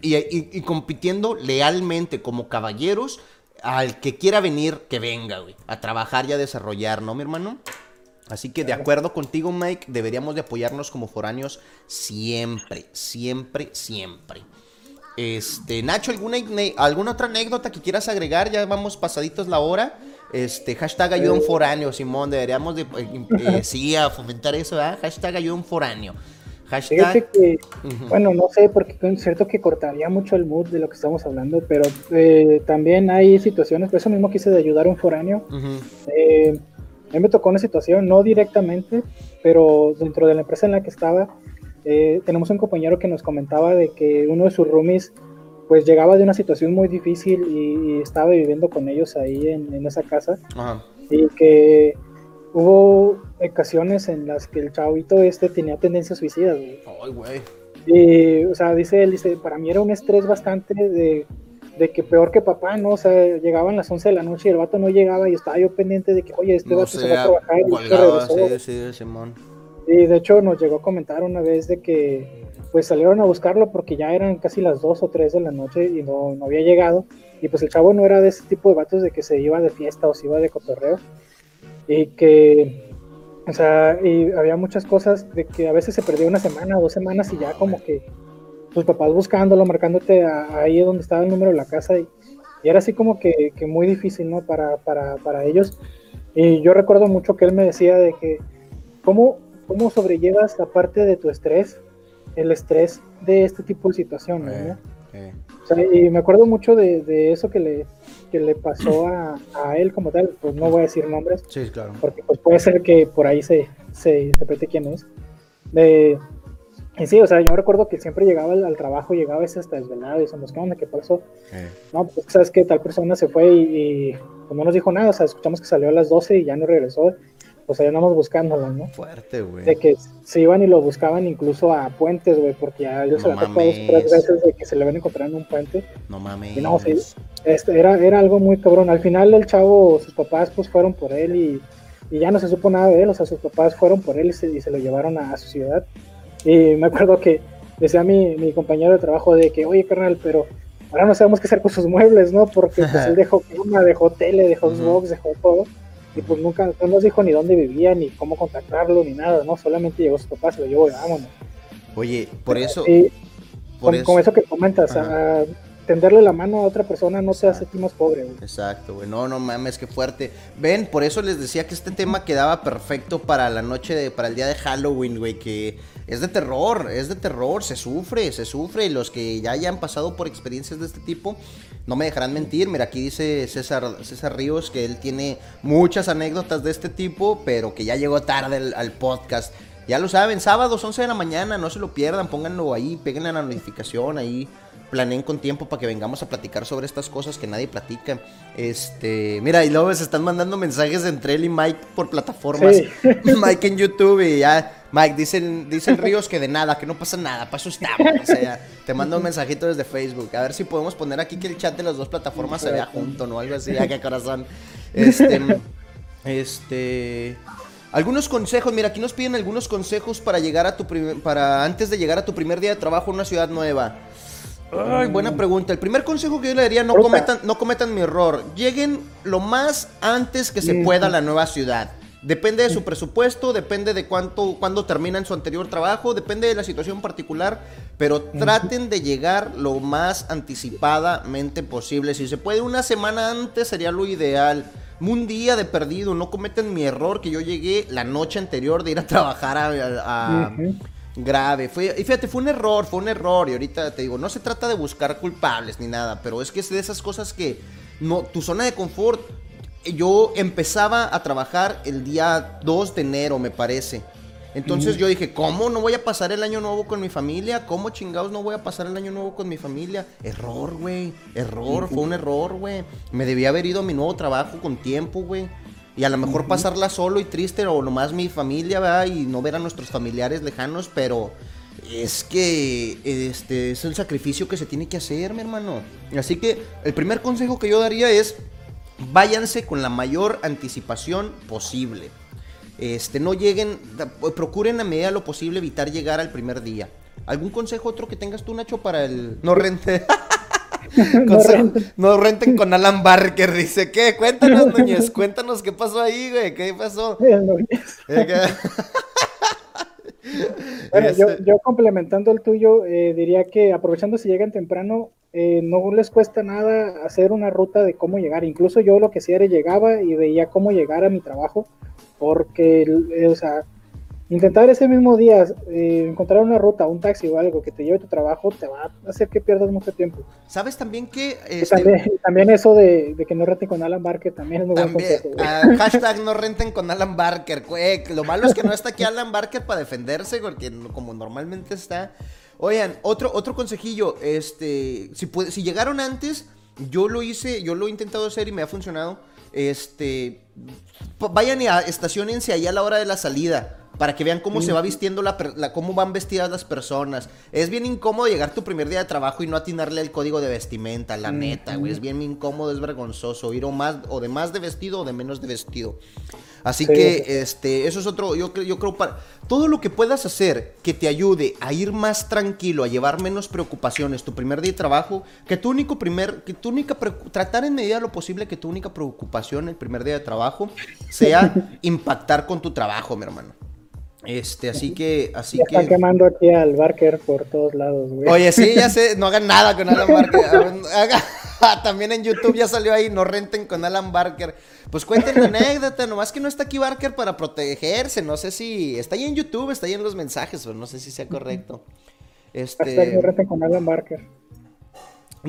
Y, y, compitiendo lealmente como caballeros, al que quiera venir, que venga, güey. A trabajar y a desarrollar, ¿no, mi hermano? Así que de acuerdo contigo, Mike, deberíamos de apoyarnos como foráneos siempre, siempre, siempre. Este, Nacho, ¿alguna, ¿alguna otra anécdota que quieras agregar? Ya vamos pasaditos la hora. Este, hashtag ayuda un foráneo, Simón. Deberíamos de, eh, sí, a fomentar eso, ¿verdad? Hashtag ayuda un foráneo. Hashtag... Que, bueno, no sé, porque es cierto que cortaría mucho el mood de lo que estamos hablando, pero eh, también hay situaciones, por eso mismo quise de ayudar a un foráneo. eh, a mí me tocó una situación, no directamente, pero dentro de la empresa en la que estaba, eh, tenemos un compañero que nos comentaba de que uno de sus roomies pues llegaba de una situación muy difícil y, estaba viviendo con ellos ahí en, esa casa. Y que hubo ocasiones en las que el chavito este tenía tendencias suicidas. Ay, güey. Y, o sea, dice él, dice, para mí era un estrés bastante de, de, que peor que papá, ¿no? O sea, llegaban las 11 de la noche y el vato no llegaba y estaba yo pendiente de que, oye, este vato se va a trabajar y Sí, sí, Simón. Y de hecho nos llegó a comentar una vez de que pues salieron a buscarlo porque ya eran casi las 2 o 3 de la noche y no, no había llegado. Y pues el chavo no era de ese tipo de vatos de que se iba de fiesta o se iba de cotorreo y que, o sea, y había muchas cosas de que a veces se perdía una semana o dos semanas y ya como que tus papás buscándolo, marcándote ahí donde estaba el número de la casa y, era así como que, que, muy difícil, ¿no? Para, para, para ellos. Y yo recuerdo mucho que él me decía de que, ¿cómo, cómo sobrellevas aparte de tu estrés, el estrés de este tipo de situaciones, ¿no? O sea, y me acuerdo mucho de, de eso que le, que le pasó a, a, él como tal, pues no voy a decir nombres. Sí, claro. Porque pues puede ser que por ahí se, se interprete quién es. De, y sí, o sea, yo recuerdo que siempre llegaba al, trabajo, llegaba ese hasta desvelado y decíamos, ¿qué onda? ¿Qué pasó? No, pues sabes que tal persona se fue y, pues no nos dijo nada, o sea, escuchamos que salió a las 12 y ya no regresó pues ahí andamos buscándolo, ¿no? Fuerte, güey. De que se iban y lo buscaban incluso a puentes, güey, porque ya ellos se había tocado tres veces de que se le ven encontrando en un puente. No mames. Y no, sí, este, era, era algo muy cabrón. Al final el chavo, sus papás pues fueron por él y, y ya no se supo nada de él, o sea, sus papás fueron por él y se, y se lo llevaron a, su ciudad. Y me acuerdo que decía mi, mi compañero de trabajo de que, oye, carnal, pero ahora no sabemos qué hacer con sus muebles, ¿no? Porque pues él dejó cama, dejó tele, dejó Xbox, dejó todo y pues nunca no nos dijo ni dónde vivía, ni cómo contactarlo, ni nada, ¿no? Solamente llegó su papá, se lo llevó y vámonos. Oye, por eso... por con, eso. que comentas, a tenderle la mano a otra persona no se hace ti más pobre, güey. Exacto, güey. No, no mames, qué fuerte. Ven, por eso les decía que este tema quedaba perfecto para la noche de, para el día de Halloween, güey, que es de terror, es de terror, se sufre, se sufre. Y los que ya hayan pasado por experiencias de este tipo, no me dejarán mentir. Mira, aquí dice César, César Ríos que él tiene muchas anécdotas de este tipo, pero que ya llegó tarde al, podcast. Ya lo saben, sábados 11 de la mañana, no se lo pierdan, pónganlo ahí, péguenle a la notificación ahí, planeen con tiempo para que vengamos a platicar sobre estas cosas que nadie platica. Este, mira, y luego se están mandando mensajes entre él y Mike por plataformas. Mike en YouTube y ya Mike, dicen, dicen Ríos que de nada, que no pasa nada, para eso estamos. O sea, te mando un mensajito desde Facebook. A ver si podemos poner aquí que el chat de las dos plataformas se vea junto, ¿no? Algo así, ya que corazón. Este. Este. Algunos consejos, mira, aquí nos piden algunos consejos para llegar a tu para antes de llegar a tu primer día de trabajo en una ciudad nueva. Ay, buena pregunta. El primer consejo que yo le daría, no cometan, no cometan mi error. Lleguen lo más antes que se pueda a la nueva ciudad. Depende de su presupuesto, depende de cuánto, cuándo terminan su anterior trabajo, depende de la situación particular, pero traten de llegar lo más anticipadamente posible. Si se puede una semana antes sería lo ideal. Un día de perdido, no cometen mi error que yo llegué la noche anterior de ir a trabajar a, grave. Fue, y fíjate, fue un error, fue un error. Y ahorita te digo, no se trata de buscar culpables ni nada, pero es que es de esas cosas que no, tu zona de confort yo empezaba a trabajar el día 2 de enero, me parece. Entonces yo dije, ¿cómo no voy a pasar el año nuevo con mi familia? ¿Cómo chingados no voy a pasar el año nuevo con mi familia? Error, güey. Error, fue un error, güey. Me debía haber ido a mi nuevo trabajo con tiempo, güey. Y a lo mejor pasarla solo y triste o nomás mi familia, ¿verdad? Y no ver a nuestros familiares lejanos, pero es que este es el sacrificio que se tiene que hacer, mi hermano. Así que el primer consejo que yo daría es váyanse con la mayor anticipación posible. Este, no lleguen, procuren a medida lo posible evitar llegar al primer día. ¿Algún consejo otro que tengas tú, Nacho, para el no rente? no, renten. con Alan Barker, dice, ¿qué? Cuéntanos, Núñez, cuéntanos qué pasó ahí, güey, ¿qué pasó? bueno, yo, yo, complementando el tuyo, eh, diría que aprovechando si llegan temprano, eh, no les cuesta nada hacer una ruta de cómo llegar. Incluso yo lo que hacía era llegaba y veía cómo llegar a mi trabajo, porque, o sea, intentar ese mismo día eh, encontrar una ruta, un taxi o algo que te lleve a tu trabajo te va a hacer que pierdas mucho tiempo. ¿Sabes también que... Este... También, eso de, que no renten con Alan Barker también es muy buen consejo. Ah, hashtag no renten con Alan Barker. Lo malo es que no está aquí Alan Barker para defenderse, porque como normalmente está... Oigan, otro, otro consejillo, este, si, si llegaron antes, yo lo hice, yo lo he intentado hacer y me ha funcionado. Este, vayan y estacionense ahí a la hora de la salida para que vean cómo se va vistiendo la, cómo van vestidas las personas. Es bien incómodo llegar tu primer día de trabajo y no atinarle el código de vestimenta, la neta, güey. Es bien incómodo, es vergonzoso ir o más o de más de vestido o de menos de vestido. Así que este eso es otro yo yo creo para todo lo que puedas hacer que te ayude a ir más tranquilo, a llevar menos preocupaciones tu primer día de trabajo, que tu único primer que tu única tratar en medida de lo posible que tu única preocupación el primer día de trabajo sea impactar con tu trabajo, mi hermano. Este, así que, así que. Están quemando aquí al Barker por todos lados, güey. Oye, sí, ya sé, no hagan nada con Alan Barker. También en YouTube ya salió ahí, no renten con Alan Barker. Pues cuenten la anécdota, nomás que no está aquí Barker para protegerse. No sé si. Está ahí en YouTube, está ahí en los mensajes, pero no sé si sea correcto. Este. no renten con Alan Barker.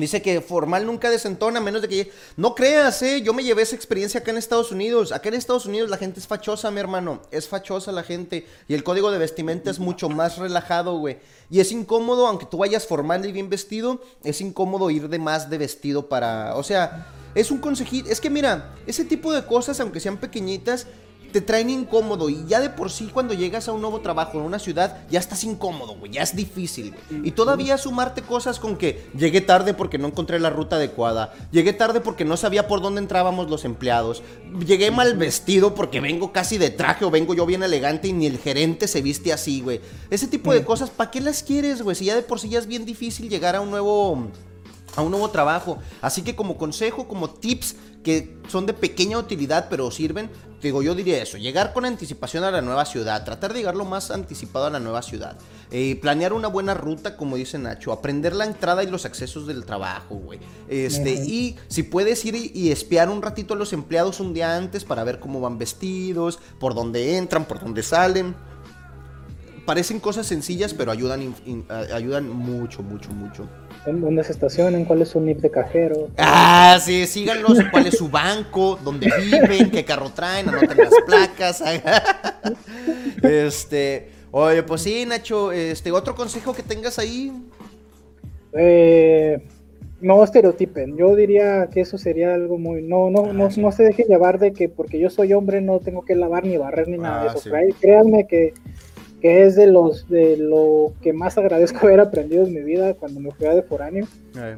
Dice que formal nunca desentona, menos de que... No creas, eh, yo me llevé esa experiencia acá en Estados Unidos. Acá en Estados Unidos la gente es fachosa, mi hermano. Es fachosa la gente. Y el código de vestimenta es mucho más relajado, güey. Y es incómodo, aunque tú vayas formal y bien vestido, es incómodo ir de más de vestido para... O sea, es un consejito. Es que mira, ese tipo de cosas, aunque sean pequeñitas, te traen incómodo y ya de por sí cuando llegas a un nuevo trabajo en una ciudad ya estás incómodo, güey, ya es difícil, güey. Y todavía sumarte cosas con que llegué tarde porque no encontré la ruta adecuada, llegué tarde porque no sabía por dónde entrábamos los empleados, llegué mal vestido porque vengo casi de traje o vengo yo bien elegante y ni el gerente se viste así, güey. Ese tipo de cosas, ¿para qué las quieres, güey? Si ya de por sí ya es bien difícil llegar a un nuevo a un nuevo trabajo. Así que como consejo, como tips que son de pequeña utilidad pero sirven, digo, yo diría eso, llegar con anticipación a la nueva ciudad, tratar de llegar lo más anticipado a la nueva ciudad, eh, planear una buena ruta, como dice Nacho, aprender la entrada y los accesos del trabajo, güey. Este, y si puedes ir y, espiar un ratito a los empleados un día antes para ver cómo van vestidos, por dónde entran, por dónde salen. Parecen cosas sencillas, pero ayudan, ayudan mucho, mucho, mucho dónde se estacionan, cuál es su NIP de cajero. Ah, sí, síganlos, cuál es su banco, dónde viven, qué carro traen, anoten las placas. este, oye, pues sí, Nacho, este, otro consejo que tengas ahí. Eh, no estereotipen, yo diría que eso sería algo muy, no, no, no, no se deje llevar de que porque yo soy hombre no tengo que lavar ni barrer ni nada de ah, eso. Créanme que que es de los de lo que más agradezco haber aprendido en mi vida cuando me fui a de foráneo,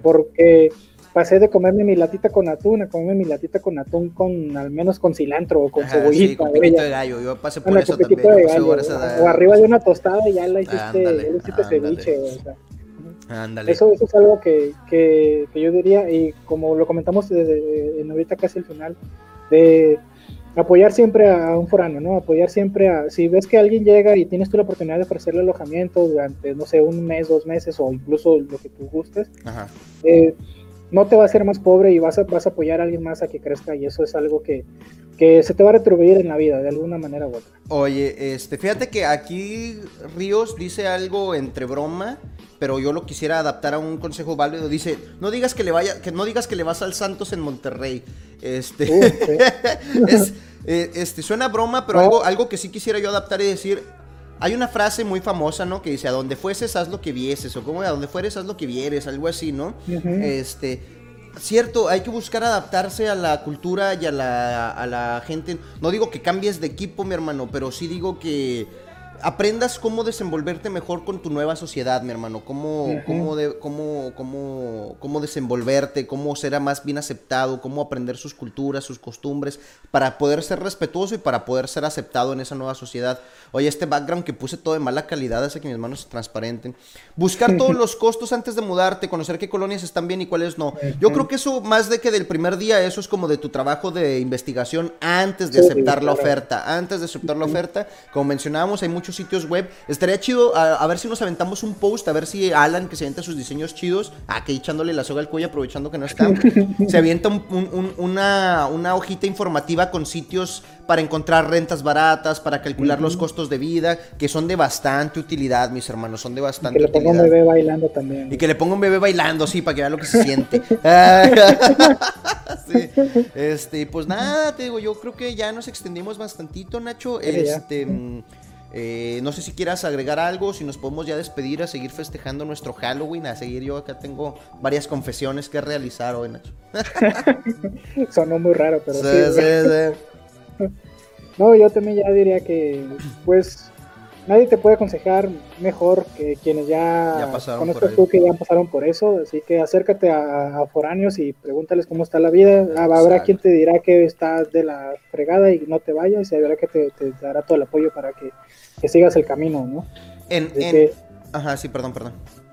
porque pasé de comerme mi latita con atún a comerme mi latita con atún con al menos con cilantro o con cebollita. Sí, con de gallo, yo pasé por eso también. o, arriba de una tostada y ya la hiciste, ya hiciste ceviche, Eso, eso es algo que, que, que, yo diría, y como lo comentamos desde en ahorita casi el final, de apoyar siempre a un foráneo, ¿no? Apoyar siempre a, si ves que alguien llega y tienes tú la oportunidad de ofrecerle alojamiento durante, no sé, un mes, dos meses o incluso lo que tú gustes, eh, no te va a hacer más pobre y vas a, vas a apoyar a alguien más a que crezca y eso es algo que, que se te va a retribuir en la vida de alguna manera u otra. Oye, este, fíjate que aquí Ríos dice algo entre broma, pero yo lo quisiera adaptar a un consejo válido. Dice, no digas que le vaya, que no digas que le vas al Santos en Monterrey. Este, es, eh, este suena broma, pero algo, algo que sí quisiera yo adaptar y decir, hay una frase muy famosa, ¿no? Que dice, a donde fueses, haz lo que vieses, o como a donde fueres, haz lo que vieres, algo así, ¿no? Este, cierto, hay que buscar adaptarse a la cultura y a la, a la gente. No digo que cambies de equipo, mi hermano, pero sí digo que aprendas cómo desenvolverte mejor con tu nueva sociedad, mi hermano. Cómo, cómo, de, cómo, cómo, cómo, desenvolverte, cómo ser más bien aceptado, cómo aprender sus culturas, sus costumbres, para poder ser respetuoso y para poder ser aceptado en esa nueva sociedad. Oye, este background que puse todo de mala calidad hace que mis manos se transparenten. Buscar todos los costos antes de mudarte, conocer qué colonias están bien y cuáles no. Yo creo que eso, más de que del primer día, eso es como de tu trabajo de investigación antes de aceptar la oferta. Antes de aceptar la oferta, como mencionábamos, hay muchos muchos sitios web. Estaría chido a, ver si nos aventamos un post, a ver si Alan, que se avienta sus diseños chidos, aquí echándole la soga al cuello, aprovechando que no está, se avienta una, una hojita informativa con sitios para encontrar rentas baratas, para calcular los costos de vida, que son de bastante utilidad, mis hermanos, son de bastante utilidad. que le ponga un bebé bailando también. Y que le ponga un bebé bailando, sí, para que vea lo que se siente. sí. Este, pues nada, te digo, yo creo que ya nos extendimos bastantito, Nacho. Este, mm, eh, no sé si quieras agregar algo, si nos podemos ya despedir a seguir festejando nuestro Halloween, a seguir yo acá tengo varias confesiones que realizar hoy, Nacho. Sonó muy raro, pero sí. sí, sí. No, yo también ya diría que, pues, nadie te puede aconsejar mejor que quienes ya, ya conozcas tú que ya pasaron por eso, así que acércate a, foráneos y pregúntales cómo está la vida. Ah, habrá quien te dirá que está de la fregada y no te vayas, y habrá que te, dará todo el apoyo para que, sigas el camino, ¿no? En, Ajá, sí, perdón, perdón.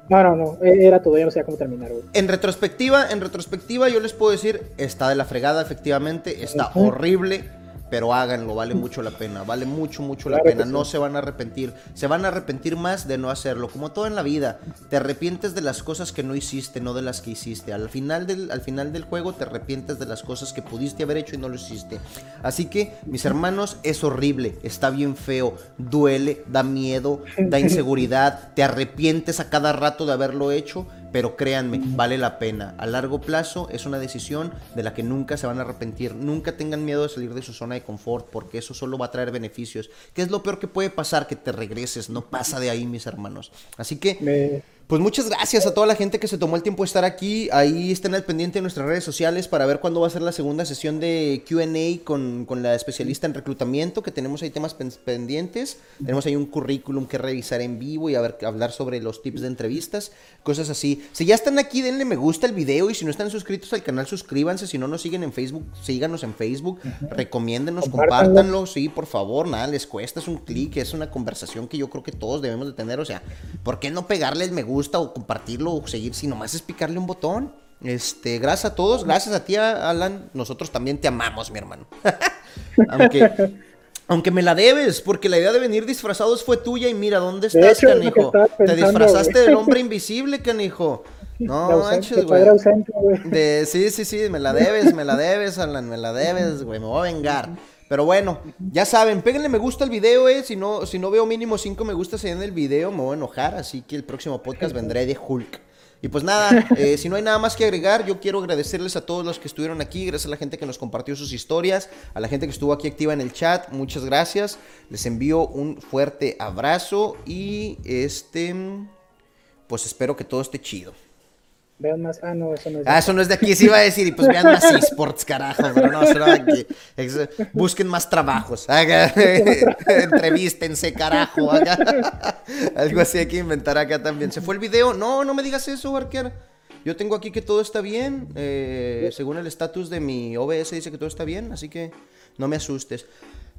No, no, no, e, era todo, ya no sé cómo terminar, güey. En retrospectiva, en retrospectiva yo les puedo decir, está de la fregada, efectivamente, está horrible pero háganlo, vale mucho la pena, vale mucho, mucho la pena, no se van a arrepentir, se van a arrepentir más de no hacerlo, como todo en la vida, te arrepientes de las cosas que no hiciste, no de las que hiciste, al final del, al final del juego te arrepientes de las cosas que pudiste haber hecho y no lo hiciste, así que mis hermanos, es horrible, está bien feo, duele, da miedo, da inseguridad, te arrepientes a cada rato de haberlo hecho, pero créanme, vale la pena. A largo plazo es una decisión de la que nunca se van a arrepentir. Nunca tengan miedo de salir de su zona de confort porque eso solo va a traer beneficios. ¿Qué es lo peor que puede pasar? Que te regreses. No pasa de ahí, mis hermanos. Así que... Pues muchas gracias a toda la gente que se tomó el tiempo de estar aquí. Ahí estén al pendiente de nuestras redes sociales para ver cuándo va a ser la segunda sesión de QA con, con, la especialista en reclutamiento, que tenemos ahí temas pendientes. Tenemos ahí un currículum que revisar en vivo y a ver, hablar sobre los tips de entrevistas, cosas así. Si ya están aquí, denle me gusta al video y si no están suscritos al canal, suscríbanse. Si no nos siguen en Facebook, síganos en Facebook, recomiéndenos, compártanlo. Sí, por favor, nada les cuesta, es un clic, es una conversación que yo creo que todos debemos de tener. O sea, ¿por qué no pegarle el me gusta? Gusta o compartirlo o seguir, si nomás es picarle un botón. Este, gracias a todos, gracias a ti, Alan. Nosotros también te amamos, mi hermano. aunque, aunque me la debes, porque la idea de venir disfrazados fue tuya y mira, ¿dónde estás, canijo? te disfrazaste del hombre invisible, canijo. No manches, güey. De, sí, sí, sí, me la debes, me la debes, Alan, me la debes, güey, me voy a vengar. Pero bueno, ya saben, péguenle me gusta al video, eh. Si no, si no veo mínimo 5 me gustas en el video, me voy a enojar. Así que el próximo podcast vendré de Hulk. Y pues nada, eh, si no hay nada más que agregar, yo quiero agradecerles a todos los que estuvieron aquí, gracias a la gente que nos compartió sus historias, a la gente que estuvo aquí activa en el chat, muchas gracias. Les envío un fuerte abrazo y este, pues espero que todo esté chido. Vean más. Ah, no, eso no es de Ah, eso no es de aquí. Sí iba a decir, y pues vean más esports, carajo. Pero no, no aquí. Busquen más trabajos. Entrevístense, carajo. Algo así hay que inventar acá también. ¿Se fue el video? No, no me digas eso, Barker. Yo tengo aquí que todo está bien. Eh, según el estatus de mi OBS dice que todo está bien, así que no me asustes.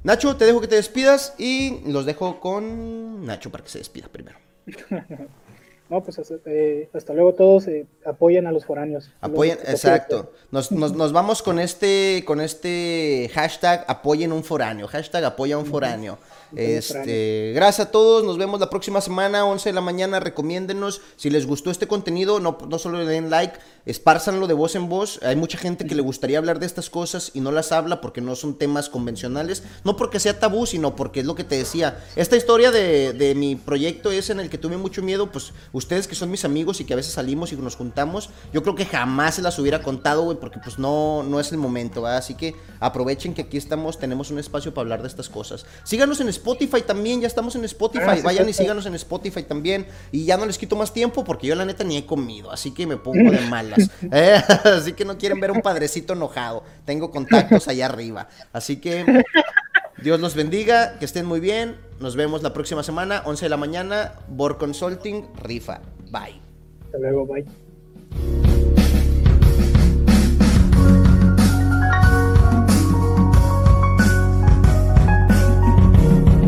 Nacho, te dejo que te despidas y los dejo con Nacho para que se despida primero. No, pues eh, hasta luego todos eh, apoyan a los foráneos. Apoyan, exacto. Nos, nos, nos, vamos con este, con este hashtag apoyen un foráneo, hashtag apoya un foráneo. Este, gracias a todos, nos vemos la próxima semana, 11 de la mañana, recomiéndenos, si les gustó este contenido, no, solo le den like, espárzanlo de voz en voz, hay mucha gente que le gustaría hablar de estas cosas y no las habla porque no son temas convencionales, no porque sea tabú, sino porque es lo que te decía, esta historia de, de mi proyecto es en el que tuve mucho miedo, pues ustedes que son mis amigos y que a veces salimos y nos juntamos, yo creo que jamás se las hubiera contado, güey, porque pues no, no es el momento, así que aprovechen que aquí estamos, tenemos un espacio para hablar de estas cosas. Síganos en Spotify también, ya estamos en Spotify. Ah, Vayan y síganos en Spotify también. Y ya no les quito más tiempo porque yo la neta ni he comido, así que me pongo de malas. Eh, así que no quieren ver un padrecito enojado. Tengo contactos allá arriba. Así que Dios los bendiga, que estén muy bien. Nos vemos la próxima semana, 11 de la mañana. Bor Consulting, rifa. Bye. Hasta luego, bye.